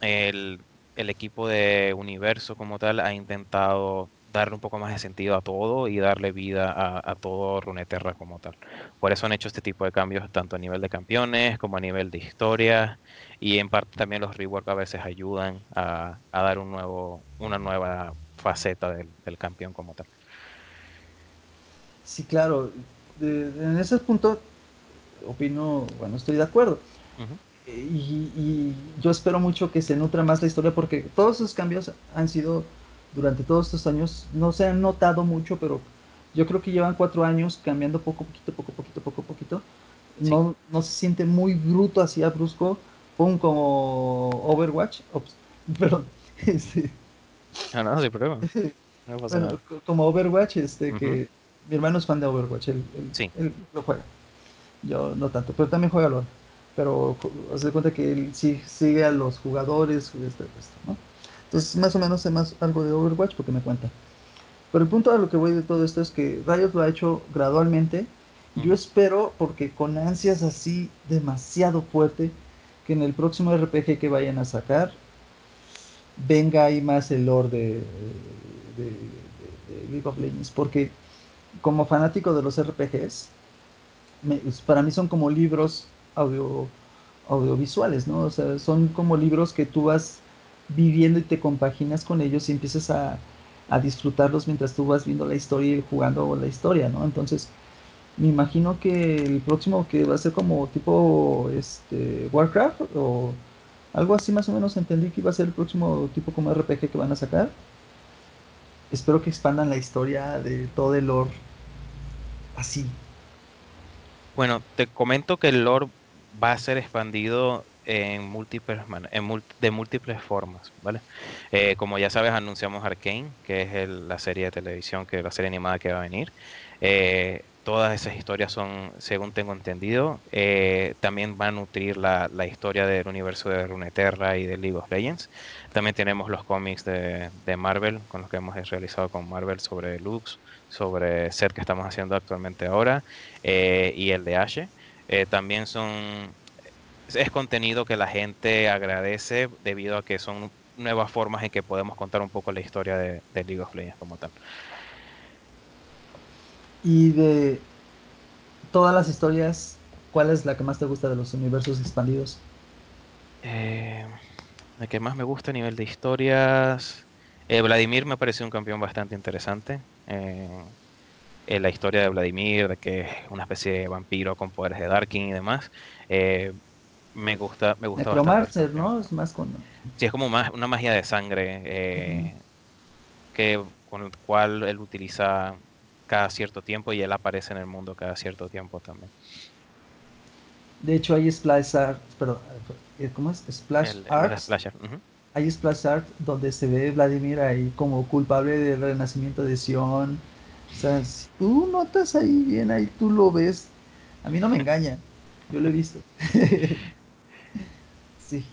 el, el, equipo de Universo como tal ha intentado darle un poco más de sentido a todo y darle vida a, a, todo Runeterra como tal. Por eso han hecho este tipo de cambios tanto a nivel de campeones como a nivel de historia y en parte también los rework a veces ayudan a, a dar un nuevo, una nueva faceta del, del, campeón como tal. Sí, claro. en ese punto opino, bueno, estoy de acuerdo. y, y, yo espero mucho que se nutra más la historia porque todos esos cambios han sido durante todos estos años, no se han notado mucho, pero yo creo que llevan cuatro años cambiando poco, poquito, poco, poquito, poco, poquito. No, no se siente muy bruto así a brusco, pum, como Overwatch, perdón, este, Ah, no, sin problema. Como Overwatch, este, que mi hermano es fan de Overwatch, él, lo juega. Yo no tanto, pero también juega LOL. Pero se cuenta que él sí sigue a los jugadores, este, ¿no? Entonces, más o menos sé más algo de Overwatch porque me cuenta. Pero el punto a lo que voy de todo esto es que Riot lo ha hecho gradualmente. Y yo espero, porque con ansias así demasiado fuerte, que en el próximo RPG que vayan a sacar, venga ahí más el lore de, League of Legends. Porque como fanático de los RPGs, para mí son como libros audio, audiovisuales, ¿no? O sea, son como libros que tú vas viviendo y te compaginas con ellos y empiezas a, disfrutarlos mientras tú vas viendo la historia y jugando la historia, ¿no? Entonces, me imagino que el próximo que va a ser como tipo este Warcraft o algo así más o menos entendí que iba a ser el próximo tipo como RPG que van a sacar. Espero que expandan la historia de todo el lore así. Bueno, te comento que el lore va a ser expandido en múltiples en de múltiples formas, ¿vale? Eh, como ya sabes, anunciamos Arkane, que es la serie de televisión, que la serie animada que va a venir. Eh, todas esas historias son, según tengo entendido, eh, también van a nutrir la, historia del universo de Runeterra y de League of Legends. También tenemos los cómics de, de Marvel, con los que hemos realizado con Marvel sobre Lux, sobre Set que estamos haciendo actualmente ahora, y el de Ashe. también son es contenido que la gente agradece debido a que son nuevas formas en que podemos contar un poco la historia de, League of Legends como tal. Y de todas las historias, ¿cuál es la que más te gusta de los universos expandidos? Eh, la que más me gusta a nivel de historias. Eh, Vladimir me parece un campeón bastante interesante. Eh, la historia de Vladimir, de que es una especie de vampiro con poderes de Darkin y demás. Eh, me gusta, me gusta. ¿no? Es más con... Sí, es como más una magia de sangre eh, que con el cual él utiliza cada cierto tiempo y él aparece en el mundo cada cierto tiempo también. De hecho, hay Splash Art, pero, eh, ¿cómo es? Splash Art. Hay Splash Art donde se ve Vladimir ahí como culpable del renacimiento de Sion. O sea, si tú notas ahí bien, ahí tú lo ves. A mí no me engaña, yo lo he visto. Sí,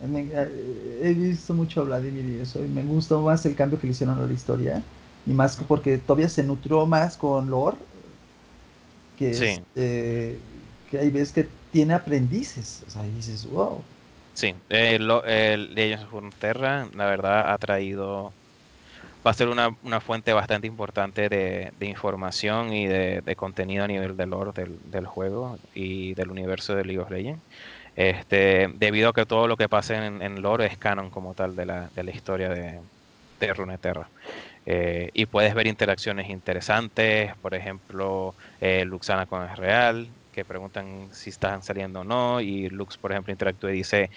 eh, he visto mucho a Vladimir y eso, y me gustó más el cambio que le hicieron a la historia, y más porque todavía se nutrió más con lore, que, este, que hay veces que tiene aprendices, o sea, y dices, wow. Sí, el, el Legends of Frontera, la verdad, ha traído, va a ser una, una fuente bastante importante de, de información y de, de, contenido a nivel de lore del, del juego y del universo de League of Legends este, debido a que todo lo que pasa en, en lore es canon como tal de la, de la historia de, de Runeterra. Eh, y puedes ver interacciones interesantes, por ejemplo, eh, Luxana con el Real, que preguntan si están saliendo o no, y Lux, por ejemplo, interactúa y dice,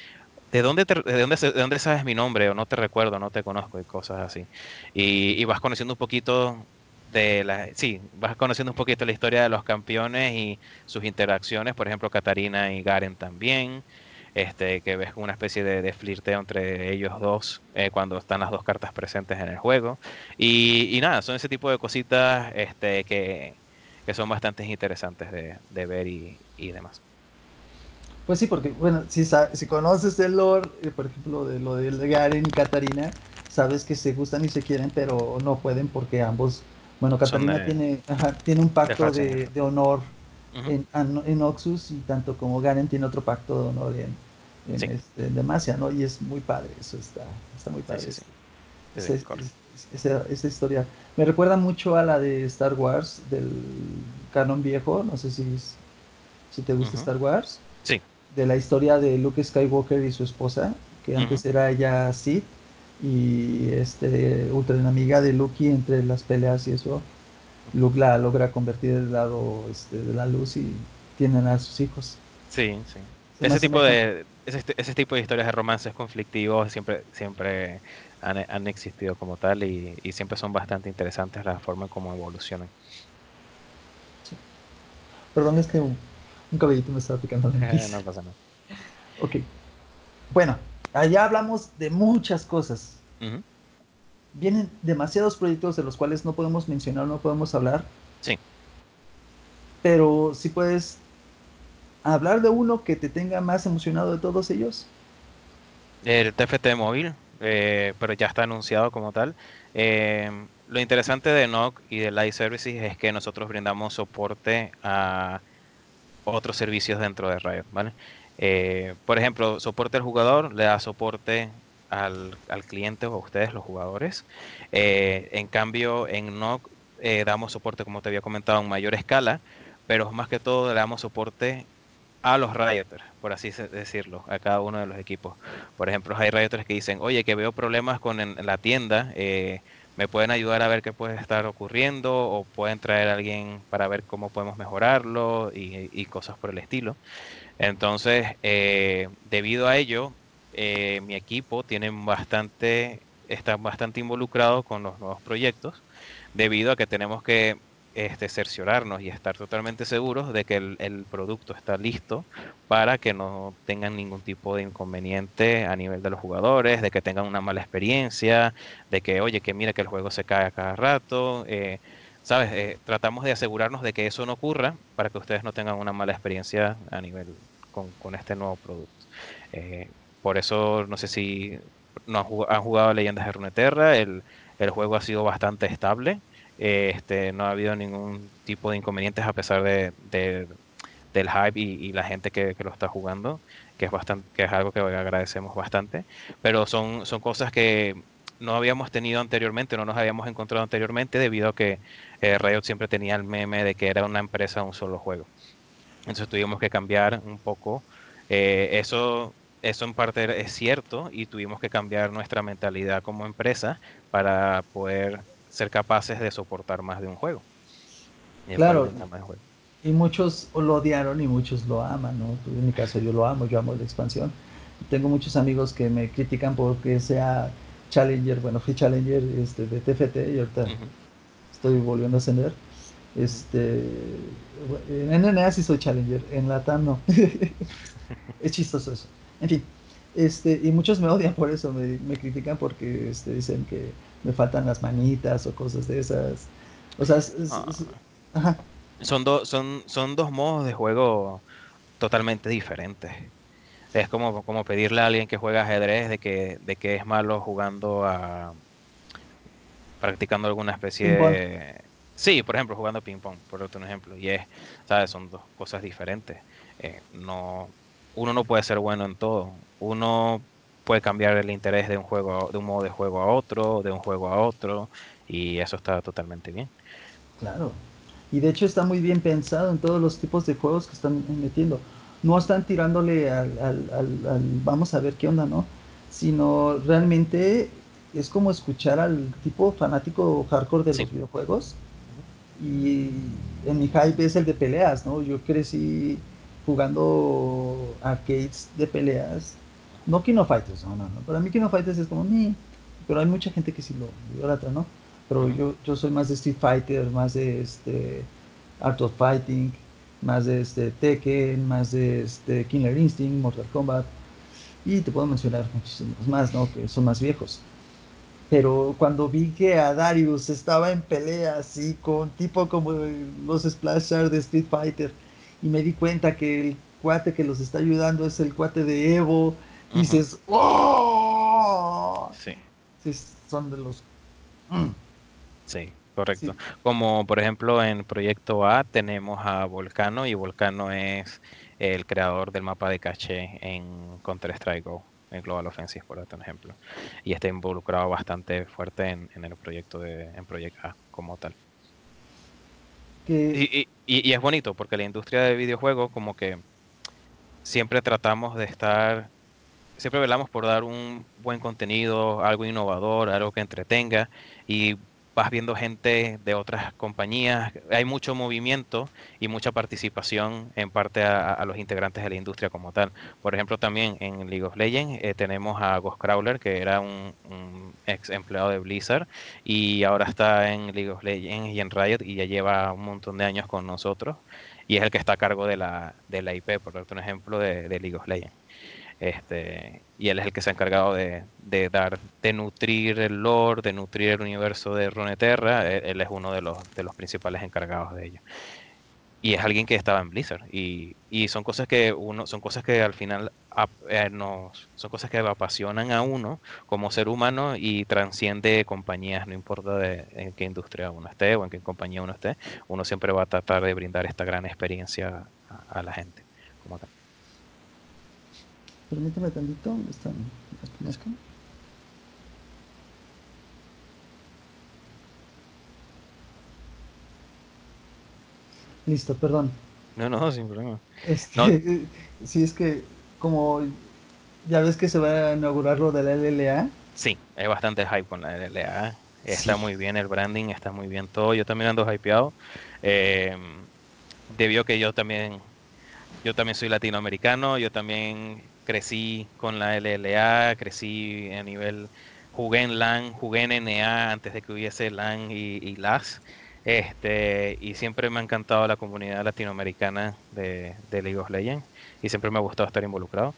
¿de dónde, de, dónde, ¿de dónde sabes mi nombre? O no te recuerdo, no te conozco, y cosas así. Y, y vas conociendo un poquito de la, sí, vas conociendo un poquito la historia de los campeones y sus interacciones, por ejemplo, Katarina y Garen también, este, que ves una especie de, de flirteo entre ellos dos eh, cuando están las dos cartas presentes en el juego. Y, nada, son ese tipo de cositas este, que, son bastante interesantes de, ver y, demás. Pues sí, porque, bueno, si, si conoces el lore, eh, por ejemplo, de lo de Garen y Katarina, sabes que se gustan y se quieren, pero no pueden porque ambos bueno, Catalina tiene, tiene un pacto de, honor en, en, Oxus y tanto como Garen tiene otro pacto de honor en, en, este, Demacia, ¿no? Y es muy padre, eso está, está muy padre. Esa, historia. Me recuerda mucho a la de Star Wars, del canon viejo, no sé si, si te gusta Star Wars. Sí. De la historia de Luke Skywalker y su esposa, que antes era ella Sith y este ultra enemiga de Luke entre las peleas y eso. Luke la logra convertir del lado este, de la luz y tienen a sus hijos. Sí sí. Ese tipo de ese, tipo de historias de romances conflictivos siempre siempre han, existido como tal y, siempre son bastante interesantes la forma en cómo evolucionan perdón es que un, cabellito me estaba picando no pasa nada ok bueno allá hablamos de muchas cosas. Vienen demasiados proyectos de los cuales no podemos mencionar, no podemos hablar. Sí. Pero si puedes hablar de uno que te tenga más emocionado de todos ellos. El TFT móvil, eh, pero ya está anunciado como tal. Eh, lo interesante de NOC y de Live Services es que nosotros brindamos soporte a otros servicios dentro de Riot, ¿vale? Eh, por ejemplo, soporte al jugador le da soporte al, cliente o a ustedes, los jugadores. Eh, en cambio, en NOC damos soporte, como te había comentado, en mayor escala, pero más que todo le damos soporte a los rioters, por así decirlo, a cada uno de los equipos. Por ejemplo, hay rioters que dicen, oye, que veo problemas con la tienda, me pueden ayudar a ver qué puede estar ocurriendo o pueden traer a alguien para ver cómo podemos mejorarlo y cosas por el estilo. Entonces, eh, debido a ello, eh, mi equipo tiene bastante, está bastante involucrado con los nuevos proyectos, debido a que tenemos que este, cerciorarnos y estar totalmente seguros de que el, producto está listo para que no tengan ningún tipo de inconveniente a nivel de los jugadores, de que tengan una mala experiencia, de que, oye, que mira que el juego se cae a cada rato. Eh, ¿Sabes? tratamos de asegurarnos de que eso no ocurra para que ustedes no tengan una mala experiencia a nivel con, este nuevo producto. Eh, por eso, no sé si no han jugado, Leyendas de Runeterra, el, el juego ha sido bastante estable, eh, este, no ha habido ningún tipo de inconvenientes a pesar de, del hype y, la gente que, lo está jugando, que es, bastante, que es algo que agradecemos bastante, pero son, son cosas que no habíamos tenido anteriormente, no nos habíamos encontrado anteriormente debido a que eh, Riot siempre tenía el meme de que era una empresa un solo juego. Entonces tuvimos que cambiar un poco. Eh, eso, eso en parte es cierto y tuvimos que cambiar nuestra mentalidad como empresa para poder ser capaces de soportar más de un juego. claro. Y muchos lo odiaron y muchos lo aman, ¿no? En mi caso yo lo amo, yo amo la expansión. Tengo muchos amigos que me critican porque sea Challenger, bueno, fui Challenger este, de TFT y ahorita estoy volviendo a ascender este, en NNA sí soy Challenger, en Latam no. es chistoso eso. En fin, este, y muchos me odian por eso, me, critican porque este, dicen que me faltan las manitas o cosas de esas. O sea, ah. Son, dos son, son dos modos de juego totalmente diferentes. Es como, como pedirle a alguien que juega ajedrez de que, de que es malo jugando a practicando alguna especie de Sí, por ejemplo, jugando ping pong, por otro ejemplo. Y es, ¿sabes? Son dos cosas diferentes. Eh, no, uno no puede ser bueno en todo. Uno puede cambiar el interés de un juego, de un modo de juego a otro, de un juego a otro, y eso está totalmente bien. Claro. Y de hecho está muy bien pensado en todos los tipos de juegos que están metiendo. No están tirándole al, al, vamos a ver qué onda, ¿no? Sino realmente es como escuchar al tipo fanático hardcore de los videojuegos y en mi hype es el de peleas, ¿no? Yo crecí jugando arcades de peleas, no Kino Fighters, no, no, no, para mí Kino Fighters es como, ni, pero hay mucha gente que sí lo idolatra, ¿no? pero yo, yo soy más de Street Fighter, más de este Art of Fighting, más de este Tekken, más de este Killer Instinct, Mortal Kombat, y te puedo mencionar muchísimos más, ¿no? Que son más viejos. Pero cuando vi que a Darius estaba en pelea así con tipo como los Splashers de Street Fighter, y me di cuenta que el cuate que los está ayudando es el cuate de Evo, y dices, ¡Oh! Sí. sí. Son de los. Sí. Correcto. Como por ejemplo en Proyecto A tenemos a Volcano y Volcano es el creador del mapa de caché en Counter-Strike Go, en Global Offensive, por ejemplo. Y está involucrado bastante fuerte en, el proyecto de en Proyecto A como tal. Y, y, es bonito porque la industria de videojuegos como que siempre tratamos de estar, siempre velamos por dar un buen contenido, algo innovador, algo que entretenga y vas viendo gente de otras compañías, hay mucho movimiento y mucha participación en parte a, los integrantes de la industria como tal. Por ejemplo, también en League of Legends eh, tenemos a Ghost Crawler, que era un, ex empleado de Blizzard y ahora está en League of Legends y en Riot y ya lleva un montón de años con nosotros y es el que está a cargo de la, de la IP, por un ejemplo, de League of Legends. Este, y él es el que se ha encargado de, dar, de nutrir el lore, de nutrir el universo de Runeterra. Él, él, es uno de los, de los principales encargados de ello. Y es alguien que estaba en Blizzard. Y, y son cosas que uno, son cosas que al final eh, son cosas que apasionan a uno como ser humano y transciende compañías, no importa de, en qué industria uno esté o en qué compañía uno esté, uno siempre va a tratar de brindar esta gran experiencia a la gente. Permíteme tantito, ¿dónde están las Listo, perdón. No, no, sin problema. Este, sí, es que como ya ves que se va a inaugurar lo de la LLA. Sí, hay bastante hype con la LLA. Está muy bien el branding, está muy bien todo. Yo también ando hypeado. Eh, debió que yo también, yo también soy latinoamericano, yo también crecí con la LLA, crecí a nivel, jugué en LAN, jugué en NA antes de que hubiese LAN y, LAS. Este, y siempre me ha encantado la comunidad latinoamericana de, League of Legends y siempre me ha gustado estar involucrado.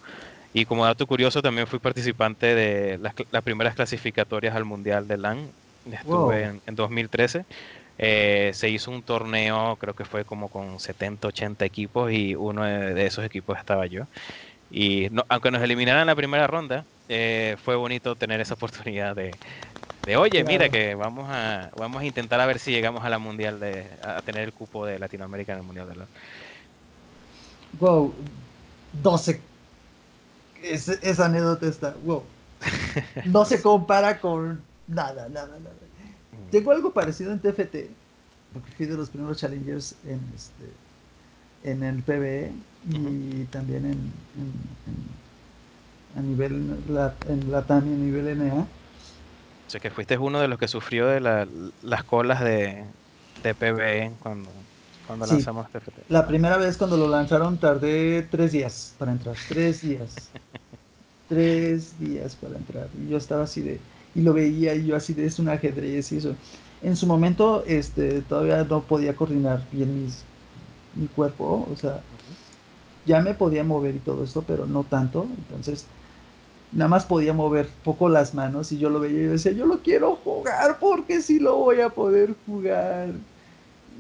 Y como dato curioso, también fui participante de las, primeras clasificatorias al Mundial de LAN. Estuve en, 2013. Eh, se hizo un torneo, creo que fue como con 70, 80 equipos y uno de esos equipos estaba yo. Y aunque nos eliminaran en la primera ronda, eh, fue bonito tener esa oportunidad de, de oye, mira que vamos a vamos a intentar a ver si llegamos a la mundial de a tener el cupo de Latinoamérica en el mundial de la. Wow, 12. esa anécdota está, wow. No se compara con nada, nada, nada. Mm. Tengo algo parecido en TFT, porque fui de los primeros challengers en este en el PBE y también en, a nivel la, en LATAM y a nivel NA. O sea que fuiste uno de los que sufrió de las colas de, de PBE cuando, cuando lanzamos TFT. La primera vez cuando lo lanzaron tardé tres días para entrar, tres días. tres días para entrar. Y yo estaba así de, y lo veía y yo así de, es un ajedrez y eso. En su momento este, todavía no podía coordinar bien mis, mi cuerpo, o sea, ya me podía mover y todo esto, pero no tanto, entonces nada más podía mover poco las manos y yo lo veía y decía, yo lo quiero jugar porque sí lo voy a poder jugar.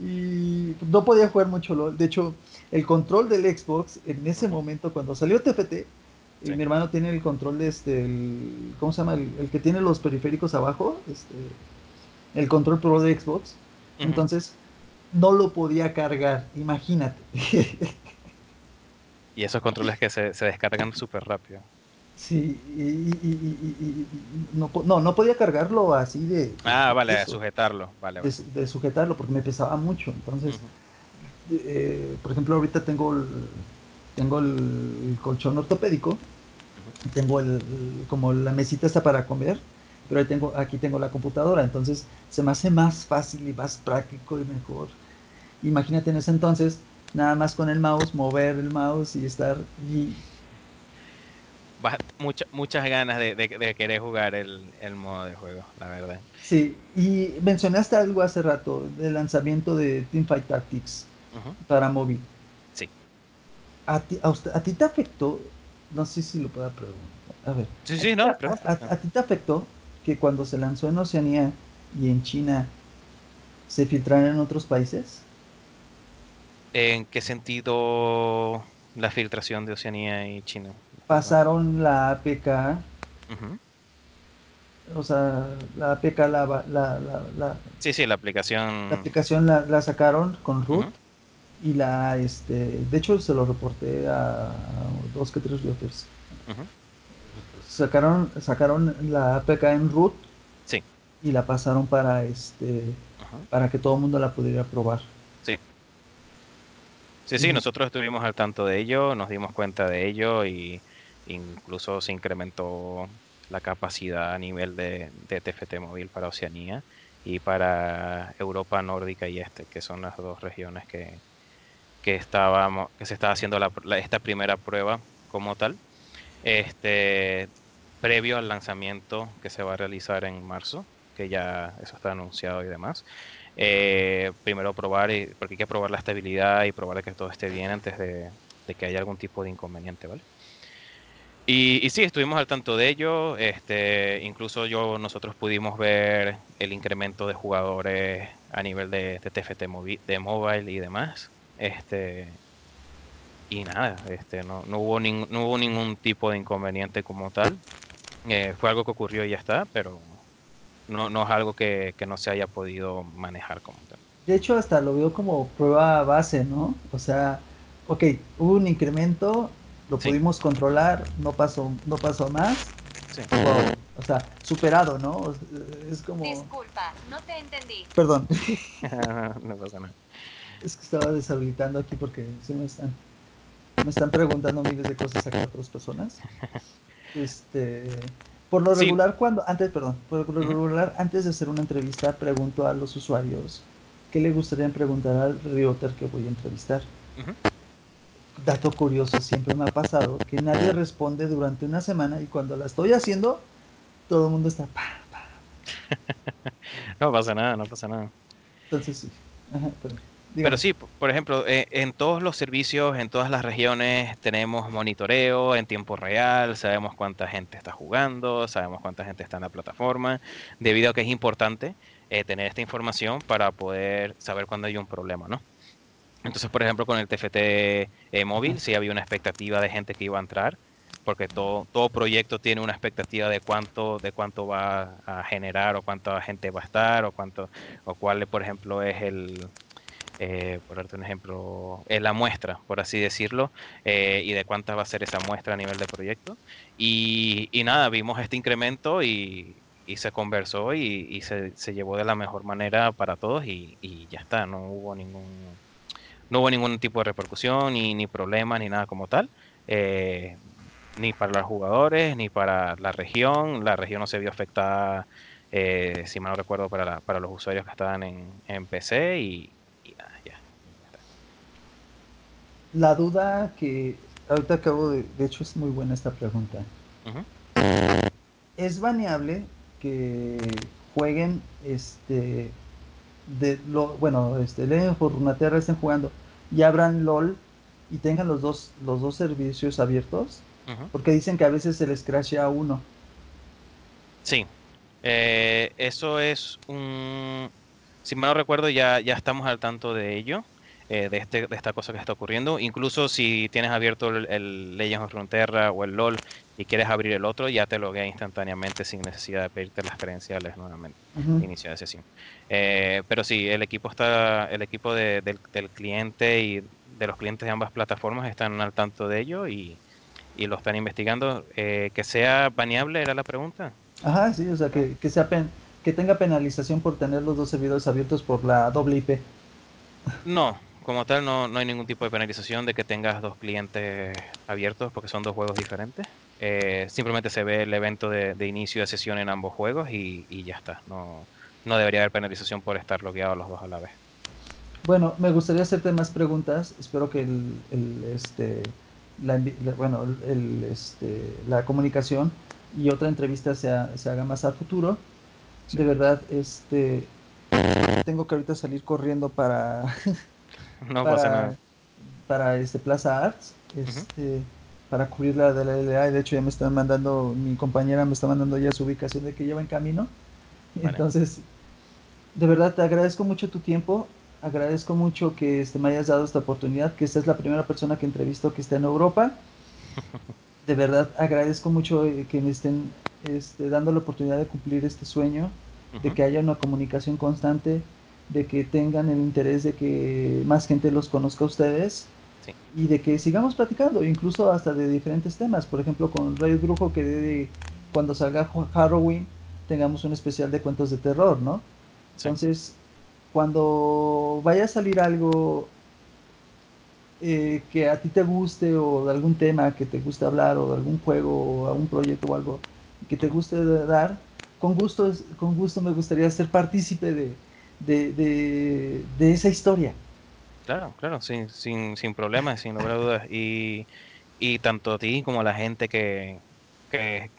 Y no podía jugar mucho LOL. De hecho, el control del Xbox en ese momento, cuando salió TFT, mi hermano tiene el control de este, el, ¿cómo se llama? El, que tiene los periféricos abajo, este, el control pro de Xbox. Entonces, no lo podía cargar, imagínate. y esos controles que se, descargan súper rápido. Sí, y, no, no, podía cargarlo así de... Ah, vale, de sujetarlo, vale, De, sujetarlo, porque me pesaba mucho. Entonces, eh, por ejemplo, ahorita tengo el, tengo el, colchón ortopédico, tengo el, como la mesita está para comer, pero tengo, aquí tengo la computadora, entonces se me hace más fácil y más práctico y mejor. Imagínate en ese entonces, nada más con el mouse, mover el mouse y estar y muchas ganas de, querer jugar el, modo de juego, la verdad. Sí, y mencionaste algo hace rato del lanzamiento de Teamfight Tactics para móvil. Sí. ¿A ti, a, ti te afectó? No sé si lo pueda preguntar. A ver. Sí, sí, no. A, ti te afectó que cuando se lanzó en Oceanía y en China se filtraran en otros países? ¿En qué sentido la filtración de Oceanía y China? Pasaron la APK. O sea, la APK la, la, la, Sí, sí, la aplicación. La aplicación la, sacaron con root. Y la, este, de hecho se lo reporté a, dos que tres routers. Sacaron, sacaron la APK en root. Sí. Y la pasaron para este, para que todo el mundo la pudiera probar. Sí, sí, nosotros estuvimos al tanto de ello, nos dimos cuenta de ello y incluso se incrementó la capacidad a nivel de, TFT móvil para Oceanía y para Europa nórdica y este, que son las dos regiones que, que estábamos, que se estaba haciendo esta primera prueba como tal, este, previo al lanzamiento que se va a realizar en marzo, que ya eso está anunciado y demás. Eh, primero probar, y, porque hay que probar la estabilidad y probar que todo esté bien antes de, que haya algún tipo de inconveniente, ¿vale? Y, y, sí, estuvimos al tanto de ello. Este, incluso yo, nosotros pudimos ver el incremento de jugadores a nivel de, TFT de mobile y demás. Este, y nada, este, no, no, hubo no hubo ningún tipo de inconveniente como tal. Eh, fue algo que ocurrió y ya está, pero no, no es algo que, no se haya podido manejar como tal. De hecho, hasta lo veo como prueba base, ¿no? O sea, ok, hubo un incremento, lo pudimos controlar, no pasó, no pasó más. Sí. o sea, superado, ¿no? Es como... Disculpa, no te entendí. Perdón. no pasa nada. Es que estaba deshabilitando aquí porque se me están, me están preguntando miles de cosas a otras personas. Este, por lo regular, cuando, antes, perdón, por lo regular, antes de hacer una entrevista, pregunto a los usuarios qué le gustaría preguntar al realtor que voy a entrevistar. Dato curioso, siempre me ha pasado que nadie responde durante una semana y cuando la estoy haciendo, todo el mundo está no pasa nada, no pasa nada. Entonces sí. Ajá, perdón. Pero sí, por ejemplo, eh, en todos los servicios, en todas las regiones, tenemos monitoreo en tiempo real, sabemos cuánta gente está jugando, sabemos cuánta gente está en la plataforma, debido a que es importante eh, tener esta información para poder saber cuándo hay un problema, ¿no? Entonces, por ejemplo, con el TFT eh, móvil, sí había una expectativa de gente que iba a entrar, porque todo, todo proyecto tiene una expectativa de cuánto, de cuánto va a generar, o cuánta gente va a estar, o cuánto, o cuál, por ejemplo, es el eh, por darte un ejemplo, eh, la muestra, por así decirlo, eh, y de cuánta va a ser esa muestra a nivel de proyecto. Y, nada, vimos este incremento y, se conversó y, se, llevó de la mejor manera para todos y, ya está, no hubo ningún no hubo ningún tipo de repercusión ni, ni problema ni nada como tal. ni para los jugadores, ni para la región. La región no se vio afectada, si mal no recuerdo, para, para los usuarios que estaban en, en PC y, la duda que ahorita acabo de, de hecho es muy buena esta pregunta. ¿Es baneable que jueguen este de lo bueno, este Legend por Runeterra estén jugando y abran LOL y tengan los dos los dos servicios abiertos? Porque dicen que a veces se les crashea uno. Sí. Eh, eso es un si mal no recuerdo ya ya estamos al tanto de ello. Eh, de, este, de esta cosa que está ocurriendo. Incluso si tienes abierto el, Legends of Frontera o el LOL y quieres abrir el otro, ya te loguea instantáneamente sin necesidad de pedirte las credenciales nuevamente. Inicio de sesión. Eh, pero sí, el equipo está, el equipo del, cliente y de los clientes de ambas plataformas están al tanto de ello y, lo están investigando. Eh, que sea baneable era la pregunta. Ajá, sí, o sea, que, que, sea que tenga penalización por tener los dos servidores abiertos por la doble IP. No, como tal no, no hay ningún tipo de penalización de que tengas dos clientes abiertos porque son dos juegos diferentes. Eh, simplemente se ve el evento de, inicio de sesión en ambos juegos y, ya está. No, no debería haber penalización por estar logueados los dos a la vez. Bueno, me gustaría hacerte más preguntas. Espero que el, este, la, bueno, el, este, la comunicación y otra entrevista se, se haga más al futuro. De verdad, este, tengo que ahorita salir corriendo para, no para, pasa nada. para este Plaza Arts, este, para cubrir la de la LA. De hecho, ya me están mandando, mi compañera me está mandando ya su ubicación de que lleva en camino. Entonces, de verdad te agradezco mucho tu tiempo, agradezco mucho que este, me hayas dado esta oportunidad, que esta es la primera persona que entrevisto que está en Europa. De verdad agradezco mucho eh, que me estén este, dando la oportunidad de cumplir este sueño, de que haya una comunicación constante, de que tengan el interés de que más gente los conozca a ustedes y de que sigamos platicando, incluso hasta de diferentes temas. Por ejemplo, con Radio Brujo, que de, cuando salga Halloween tengamos un especial de cuentos de terror, ¿no? Entonces, cuando vaya a salir algo eh, que a ti te guste o de algún tema que te guste hablar o de algún juego o algún proyecto o algo que te guste dar, con gusto, con gusto me gustaría ser partícipe de, de, esa historia. Claro, claro, sin, sin, sin problemas, sin lugar a dudas. Y, y tanto a ti como a la gente que, que,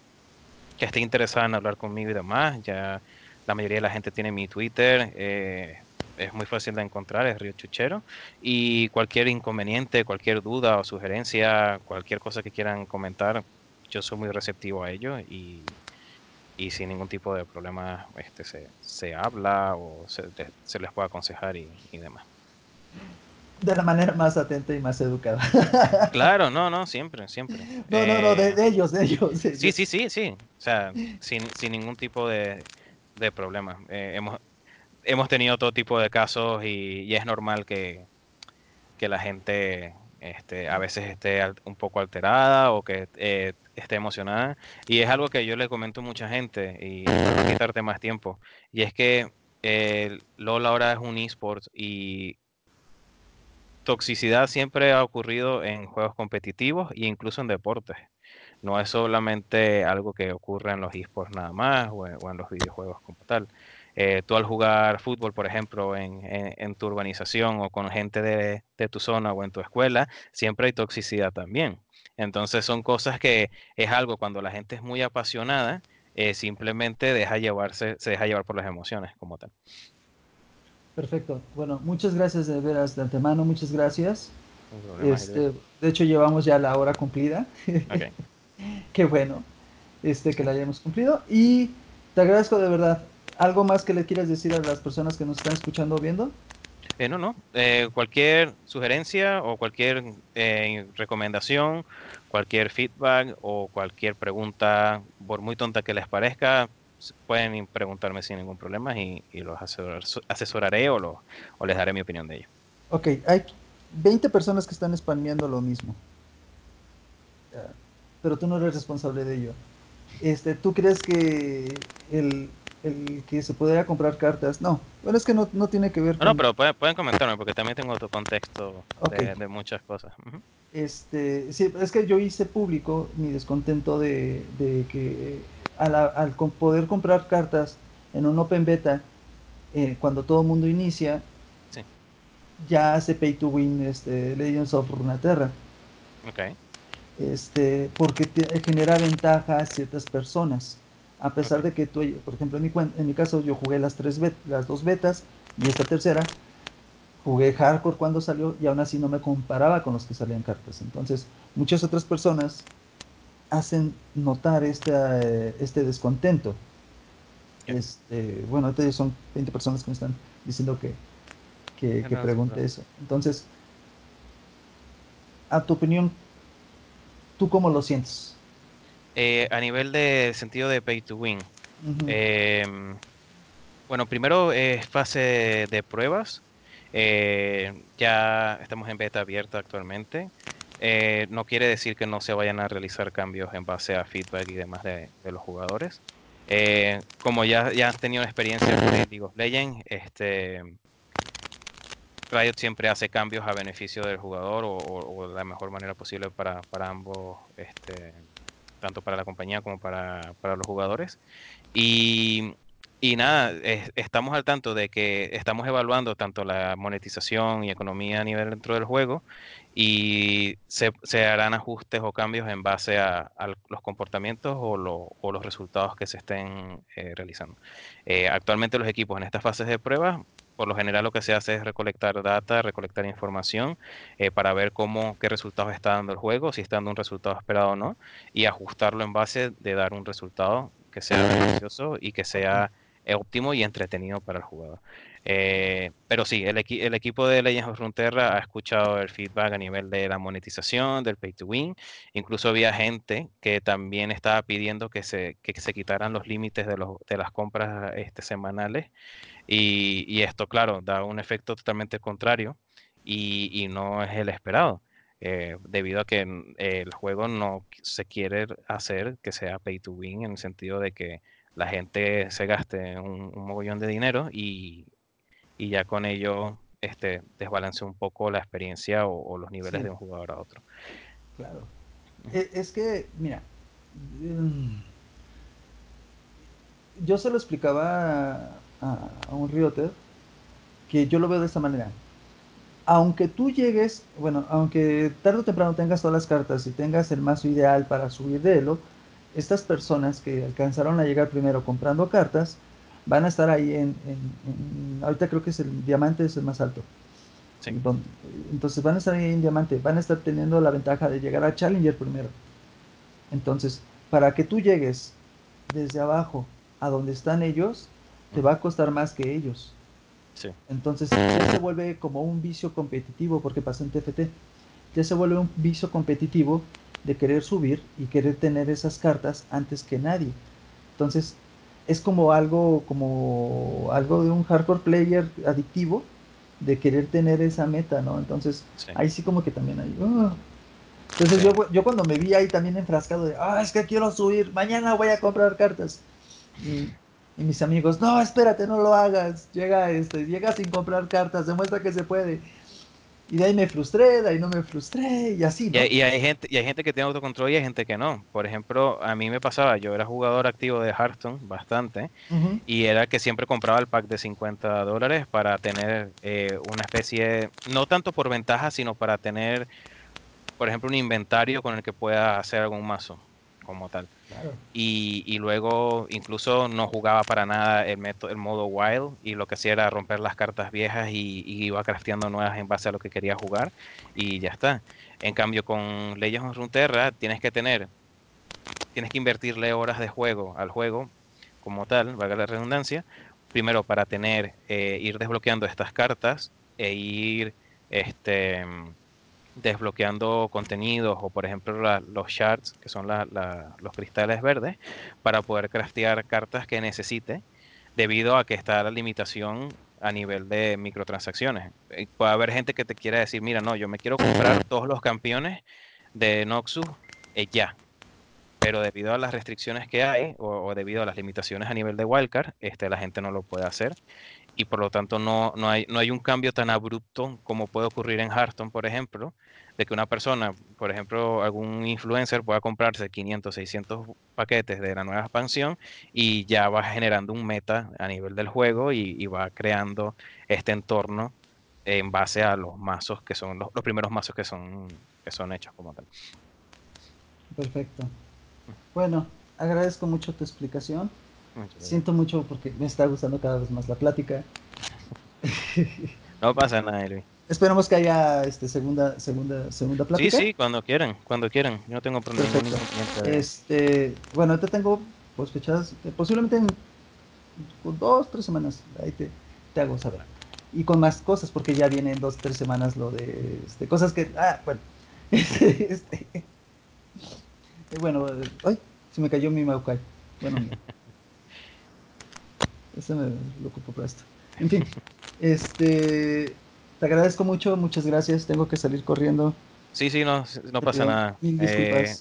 que esté interesada en hablar conmigo y demás, ya la mayoría de la gente tiene mi Twitter, eh, es muy fácil de encontrar, es Río Chuchero. Y cualquier inconveniente, cualquier duda o sugerencia, cualquier cosa que quieran comentar, yo soy muy receptivo a ello y, y sin ningún tipo de problema este, se, se habla o se, se, les puede aconsejar y, y, demás. De la manera más atenta y más educada. Claro, no, no, siempre, siempre. No, no, no, de, eh, ellos, de ellos. Sí, sí, sí, sí. O sea, sin, sin ningún tipo de, de problemas. Eh, hemos, hemos tenido todo tipo de casos y, es normal que, que, la gente este, a veces esté un poco alterada o que eh, esté emocionada. Y es algo que yo le comento a mucha gente y no quitarte más tiempo. Y es que eh, LOL ahora es un eSport y toxicidad siempre ha ocurrido en juegos competitivos e incluso en deportes. No es solamente algo que ocurre en los esports nada más o en, los videojuegos como tal. Eh, tú al jugar fútbol, por ejemplo, en, tu urbanización o con gente de, tu zona o en tu escuela, siempre hay toxicidad también. Entonces son cosas que es algo cuando la gente es muy apasionada, eh, simplemente deja llevarse, se deja llevar por las emociones como tal. Perfecto. Bueno, muchas gracias de veras de antemano, muchas gracias. este, de hecho, llevamos ya la hora cumplida. Okay. Qué bueno este, que la hayamos cumplido. Y te agradezco de verdad. ¿Algo más que le quieras decir a las personas que nos están escuchando o viendo? Eh, no, no. Eh, cualquier sugerencia o cualquier eh, recomendación, cualquier feedback o cualquier pregunta, por muy tonta que les parezca, pueden preguntarme sin ningún problema y, los asesoraré o, o les daré mi opinión de ello. Ok, hay 20 personas que están spameando lo mismo pero tú no eres responsable de ello. Este, ¿Tú crees que el, el que se pudiera comprar cartas? No, bueno, es que no, no tiene que ver con... No, pero pueden, comentarme porque también tengo otro contexto de, muchas cosas. Este, sí, es que yo hice público mi descontento de, de que al, al, poder comprar cartas en un open beta, eh, cuando todo el mundo inicia, ya hace pay to win este, Legends of Runeterra. Okay este, porque genera ventaja a ciertas personas. A pesar de que tú, por ejemplo, en mi, en mi caso yo jugué las, tres las dos betas y esta tercera, jugué hardcore cuando salió y aún así no me comparaba con los que salían cartas. Entonces, muchas otras personas hacen notar este, este descontento. Este, bueno, son 20 personas que me están diciendo que, que, que pregunte eso. Entonces, a tu opinión, ¿Tú cómo lo sientes? Eh, a nivel de sentido de pay to win. Em, bueno, primero es fase de pruebas. Eh, ya estamos en beta abierta actualmente. Eh, no quiere decir que no se vayan a realizar cambios en base a feedback y demás de, los jugadores. como ya, ya has tenido experiencia con League of Legends, este, Riot siempre hace cambios a beneficio del jugador o, de la mejor manera posible para, ambos, este, tanto para la compañía como para, los jugadores. Y, y nada, estamos al tanto de que estamos evaluando tanto la monetización y economía a nivel dentro del juego y se, harán ajustes o cambios en base a, los comportamientos o, los resultados que se estén eh, realizando. Eh, actualmente los equipos en estas fases de prueba, por lo general lo que se hace es recolectar data, recolectar información eh, para ver cómo, qué resultados está dando el juego, si está dando un resultado esperado o no, y ajustarlo en base de dar un resultado que sea beneficioso y que sea óptimo y entretenido para el jugador. Eh, pero sí, el, el, equipo de Legends of Frontera ha escuchado el feedback a nivel de la monetización, del pay to win. Incluso había gente que también estaba pidiendo que se, que se quitaran los límites de, los, de las compras este, semanales. Y, esto, claro, da un efecto totalmente contrario y, y no es el esperado. Eh, debido a que el juego no se quiere hacer que sea pay to win en el sentido de que la gente se gaste un, mogollón de dinero y, ya con ello este, desbalance un poco la experiencia o, los niveles de un jugador a otro. Claro. E, es, que, mira, mm, yo se lo explicaba a, un Rioter que yo lo veo de esta manera. Aunque tú llegues, bueno, aunque tarde o temprano tengas todas las cartas y tengas el mazo ideal para subir de elo, estas personas que alcanzaron a llegar primero comprando cartas van a estar ahí en, ahorita creo que es el diamante es el más alto. Entonces van a estar ahí en diamante, van a estar teniendo la ventaja de llegar a Challenger primero. Entonces, para que tú llegues desde abajo a donde están ellos, te va a costar más que ellos. Entonces ya se vuelve como un vicio competitivo, porque pasa en TFT. Ya se vuelve un vicio competitivo de querer subir y querer tener esas cartas antes que nadie. Entonces, es como algo, como algo de un hardcore player adictivo de querer tener esa meta, ¿no? Entonces, ahí sí como que también hay... Uh. Entonces yo, yo cuando me vi ahí también enfrascado de, ah, es que quiero subir, mañana voy a comprar cartas. Y, y mis amigos, no, espérate, no lo hagas, llega, este, llega sin comprar cartas, demuestra que se puede. Y de ahí me frustré, de ahí no me frustré, y así. Y, hay gente, y hay gente que tiene autocontrol y hay gente que no. Por ejemplo, a mí me pasaba, yo era jugador activo de Hearthstone bastante, y era que siempre compraba el pack de 50 dólares para tener eh, una especie, no tanto por ventaja, sino para tener, por ejemplo, un inventario con el que pueda hacer algún mazo como tal. Y, luego incluso no jugaba para nada el, método, el modo wild y lo que hacía era romper las cartas viejas y, iba crafteando nuevas en base a lo que quería jugar y ya está. En cambio con Legends of Runeterra tienes que tener, tienes que invertirle horas de juego al juego como tal, valga la redundancia, primero para tener, eh, ir desbloqueando estas cartas e ir este desbloqueando contenidos o por ejemplo los shards, que son los cristales verdes, para poder craftear cartas que necesite debido a que está la limitación a nivel de microtransacciones. Puede haber gente que te quiera decir, mira, no, yo me quiero comprar todos los campeones de Noxus eh, ya. Pero debido a las restricciones que hay o, debido a las limitaciones a nivel de Wildcard, este, la gente no lo puede hacer y por lo tanto no, no, hay, no hay un cambio tan abrupto como puede ocurrir en Hearthstone, por ejemplo, de que una persona, por ejemplo, algún influencer pueda comprarse 500, 600 paquetes de la nueva expansión y ya va generando un meta a nivel del juego y, va creando este entorno en base a los mazos que son los, primeros mazos que son que son hechos como tal. Perfecto. Bueno, agradezco mucho tu explicación. Siento mucho porque me está gustando cada vez más la plática. no pasa nada, Elvi. Esperamos que haya este segunda segunda segunda plática. Sí, sí, cuando quieran, cuando quieran. Yo no tengo problema. Este, bueno, te tengo pues fechadas eh, posiblemente en dos, tres semanas. Ahí te, te hago saber. Y con más cosas, porque ya vienen dos, tres semanas lo de este, cosas que. Ah, bueno. Este, este, eh, bueno, eh, ay, se me cayó mi Maokai. Bueno, Este me lo ocupo para esto. En fin, este te agradezco mucho, muchas gracias. Tengo que salir corriendo. Sí, sí, no, no pasa nada. Eh,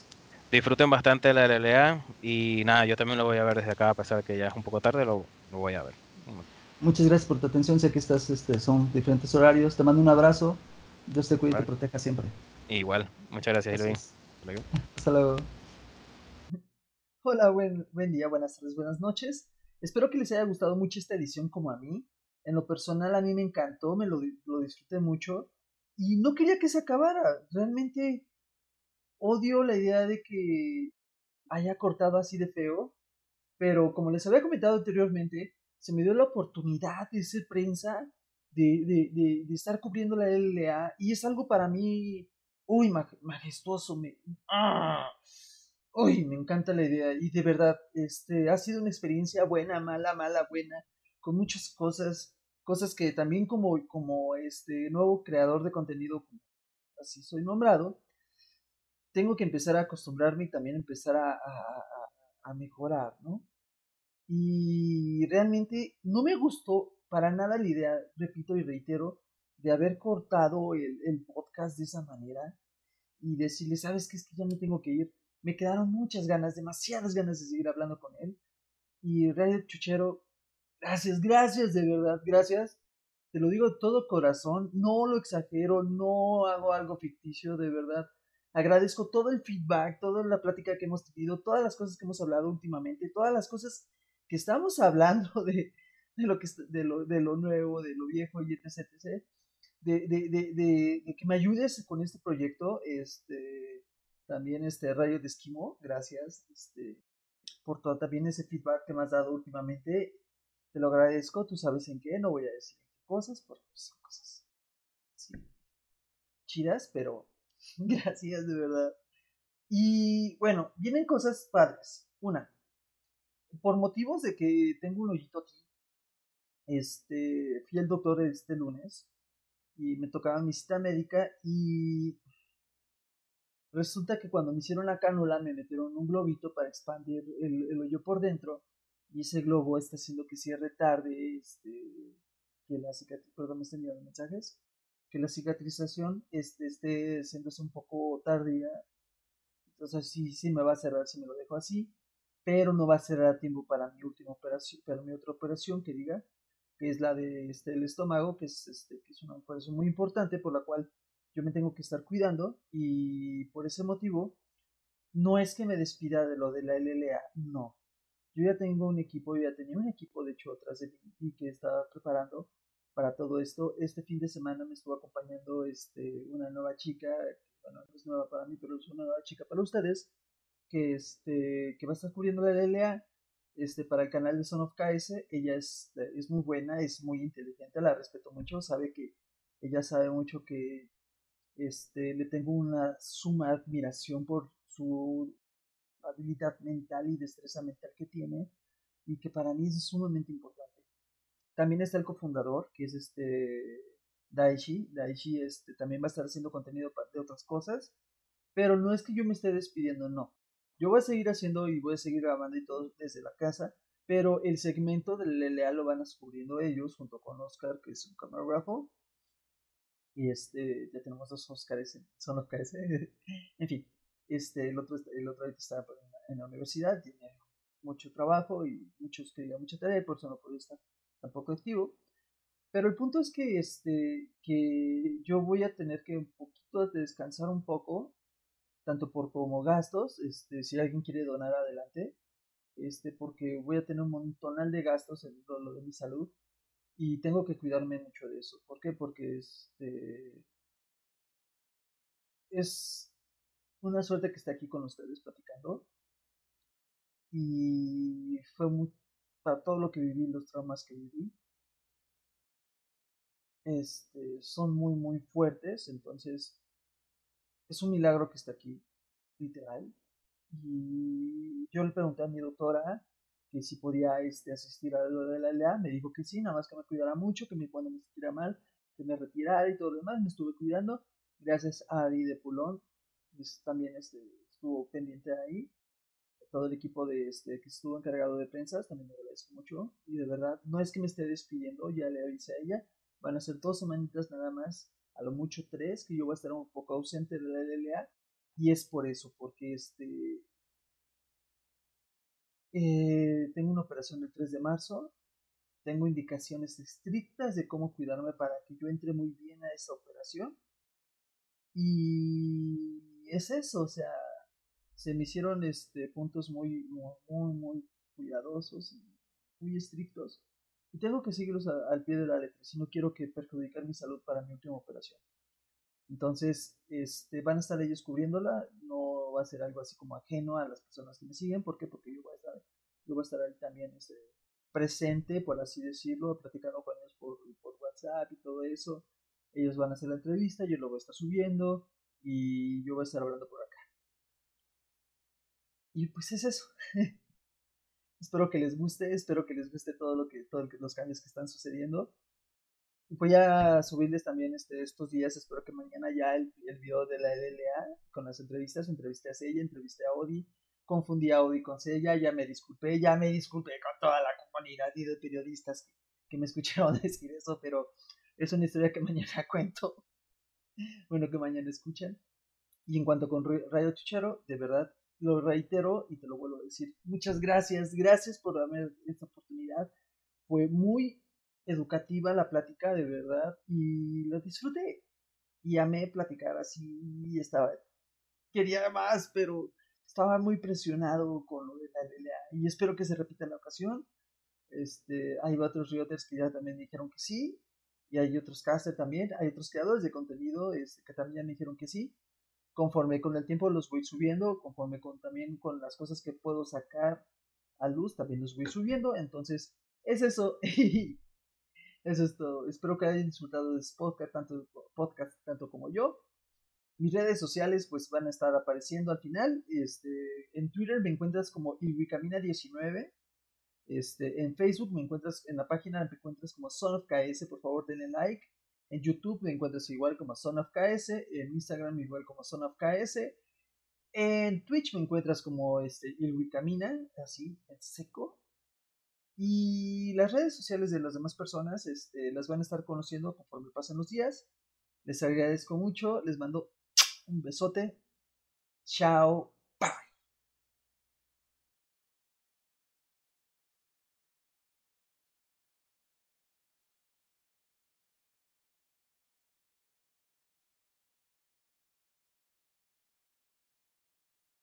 disfruten bastante la LLA y nada, yo también lo voy a ver desde acá, a pesar de que ya es un poco tarde, lo, voy a ver. Muchas gracias por tu atención. Sé que estás, este, son diferentes horarios. Te mando un abrazo. Dios te cuide y te proteja siempre. Igual. Muchas gracias, gracias. Hasta luego. Hola, buen, buen día, buenas tardes, buenas noches. Espero que les haya gustado mucho esta edición como a mí. En lo personal a mí me encantó, me lo, lo disfruté mucho y no quería que se acabara. Realmente odio la idea de que haya cortado así de feo, pero como les había comentado anteriormente, se me dio la oportunidad de ser prensa, de, de, de, estar cubriendo la LLA, y es algo para mí, uy, majestuoso, me, ¡ah! Uy, me encanta la idea, y de verdad, este, ha sido una experiencia buena, mala, mala, buena, con muchas cosas, cosas que también como, como este nuevo creador de contenido, así soy nombrado, tengo que empezar a acostumbrarme y también empezar a, a, mejorar, ¿no? Y realmente no me gustó para nada la idea, repito y reitero, de haber cortado el, el podcast de esa manera y decirle, ¿sabes qué? Es que ya me tengo que ir. Me quedaron muchas ganas, demasiadas ganas de seguir hablando con él. Y Radio Chuchero, gracias, gracias, de verdad, gracias. Te lo digo de todo corazón, no lo exagero, no hago algo ficticio, de verdad. Agradezco todo el feedback, toda la plática que hemos tenido, todas las cosas que hemos hablado últimamente, todas las cosas que estamos hablando de, de lo, que, de lo, de lo nuevo, de lo viejo y etc. etc de, de, de, de, que me ayudes con este proyecto. Este, también este Rayo de Esquimo, gracias este, por todo también ese feedback que me has dado últimamente. Te lo agradezco, tú sabes en qué, no voy a decir cosas, porque son cosas chidas, pero Gracias, de verdad. Y bueno, vienen cosas padres. Una, por motivos de que tengo un hoyito aquí, este, fui al doctor este lunes y me tocaba mi cita médica y resulta que cuando me hicieron la cánula me metieron un globito para expandir el, hoyo por dentro y ese globo está haciendo que cierre tarde, este, que la cicatriz, perdón, me están mensajes, que la cicatrización este, esté un poco tardía. Entonces sí, sí me va a cerrar si me lo dejo así, pero no va a cerrar a tiempo para mi última operación, para mi otra operación que diga, que es la de este, el estómago, que es, este, que es una operación muy importante por la cual yo me tengo que estar cuidando y por ese motivo no es que me despida de lo de la LLA, no. Yo ya tengo un equipo, yo ya tenía un equipo de hecho atrás de mí y que estaba preparando para todo esto. Este fin de semana me estuvo acompañando este, una nueva chica, bueno, no es nueva para mí, pero es una nueva chica para ustedes, que, este, que va a estar cubriendo la LLA este, para el canal de Son of KS. Ella es, es muy buena, es muy inteligente, la respeto mucho, sabe que ella sabe mucho que este, le tengo una suma admiración por su habilidad mental y destreza mental que tiene y que para mí es sumamente importante. También está el cofundador, que es este Daichi. Daichi este, también va a estar haciendo contenido de otras cosas. Pero no es que yo me esté despidiendo, no. Yo voy a seguir haciendo y voy a seguir grabando y todo desde la casa. Pero el segmento del LLA lo van descubriendo ellos junto con Oscar, que es un camarógrafo. Y este, ya tenemos dos Oscars, son Oscars. en fin, este, el otro, el otro está en la universidad, tiene mucho trabajo y muchos que mucha tarea y por eso no puede estar tampoco activo. Pero el punto es que, este, que yo voy a tener que un poquito descansar un poco, tanto por como gastos, este, si alguien quiere donar adelante, este, porque voy a tener un montonal de gastos en todo lo de mi salud y tengo que cuidarme mucho de eso. ¿Por qué? Porque este, es una suerte que esté aquí con ustedes platicando y fue muy, para todo lo que viví, los traumas que viví, este, son muy, muy fuertes. Entonces, es un milagro que esté aquí, literal. Y yo le pregunté a mi doctora que si podía este, asistir a lo de la LA. Me dijo que sí, nada más que me cuidara mucho, que me, cuando me sintiera mal, que me retirara y todo lo demás. Me estuve cuidando. Gracias a Ari de Pulón, pues, también este, estuvo pendiente ahí todo el equipo de este que estuvo encargado de prensas, también le agradezco mucho. Y de verdad, no es que me esté despidiendo, ya le avisé a ella. Van a ser dos semanitas nada más, a lo mucho tres, que yo voy a estar un poco ausente de la LLA. Y es por eso, porque este eh, tengo una operación el 3 de marzo. Tengo indicaciones estrictas de cómo cuidarme para que yo entre muy bien a esa operación. Y es eso, o sea, se me hicieron este puntos muy muy muy, cuidadosos y muy estrictos y tengo que seguirlos al pie de la letra si no quiero que perjudicar mi salud para mi última operación. Entonces, este, van a estar ellos cubriéndola, no va a ser algo así como ajeno a las personas que me siguen, ¿por qué? Porque yo voy a estar, yo voy a estar ahí también este, presente, por así decirlo, platicando con ellos por, por WhatsApp y todo eso. Ellos van a hacer la entrevista, yo lo voy a estar subiendo y yo voy a estar hablando por acá. Y pues es eso. espero que les guste, espero que les guste todo lo que, todos los cambios que están sucediendo. Voy a subirles también este, estos días, espero que mañana ya el, el video de la LLA con las entrevistas, entrevisté a Sella, entrevisté a Odi, confundí a Odi con Sella, ya me disculpé, ya me disculpé con toda la comunidad y de periodistas que, que me escucharon decir eso, pero es una historia que mañana cuento. Bueno, que mañana escuchan. Y en cuanto con Radio Chuchero, de verdad, lo reitero y te lo vuelvo a decir. Muchas gracias, gracias por darme esta oportunidad. Fue muy educativa la plática, de verdad, y lo disfruté. Y amé platicar así, estaba, quería más, pero estaba muy presionado con lo de la LLA y espero que se repita la ocasión. Este, hay otros rioters que ya también dijeron que sí, y hay otros casters también, hay otros creadores de contenido este, que también me dijeron que sí conforme con el tiempo los voy subiendo, conforme con también con las cosas que puedo sacar a luz, también los voy subiendo. Entonces, es eso. eso es todo. Espero que hayan disfrutado de este podcast, tanto, podcast, tanto como yo. Mis redes sociales pues van a estar apareciendo al final. Este, en Twitter me encuentras como Ilwicamina19. Este, en Facebook me encuentras, en la página me encuentras como Son of por favor denle like. En YouTube me encuentras igual como Son of en Instagram igual como Son of KS, en Twitch me encuentras como este así, en seco. Y las redes sociales de las demás personas este, las van a estar conociendo conforme pasen los días. Les agradezco mucho, les mando un besote. Chao.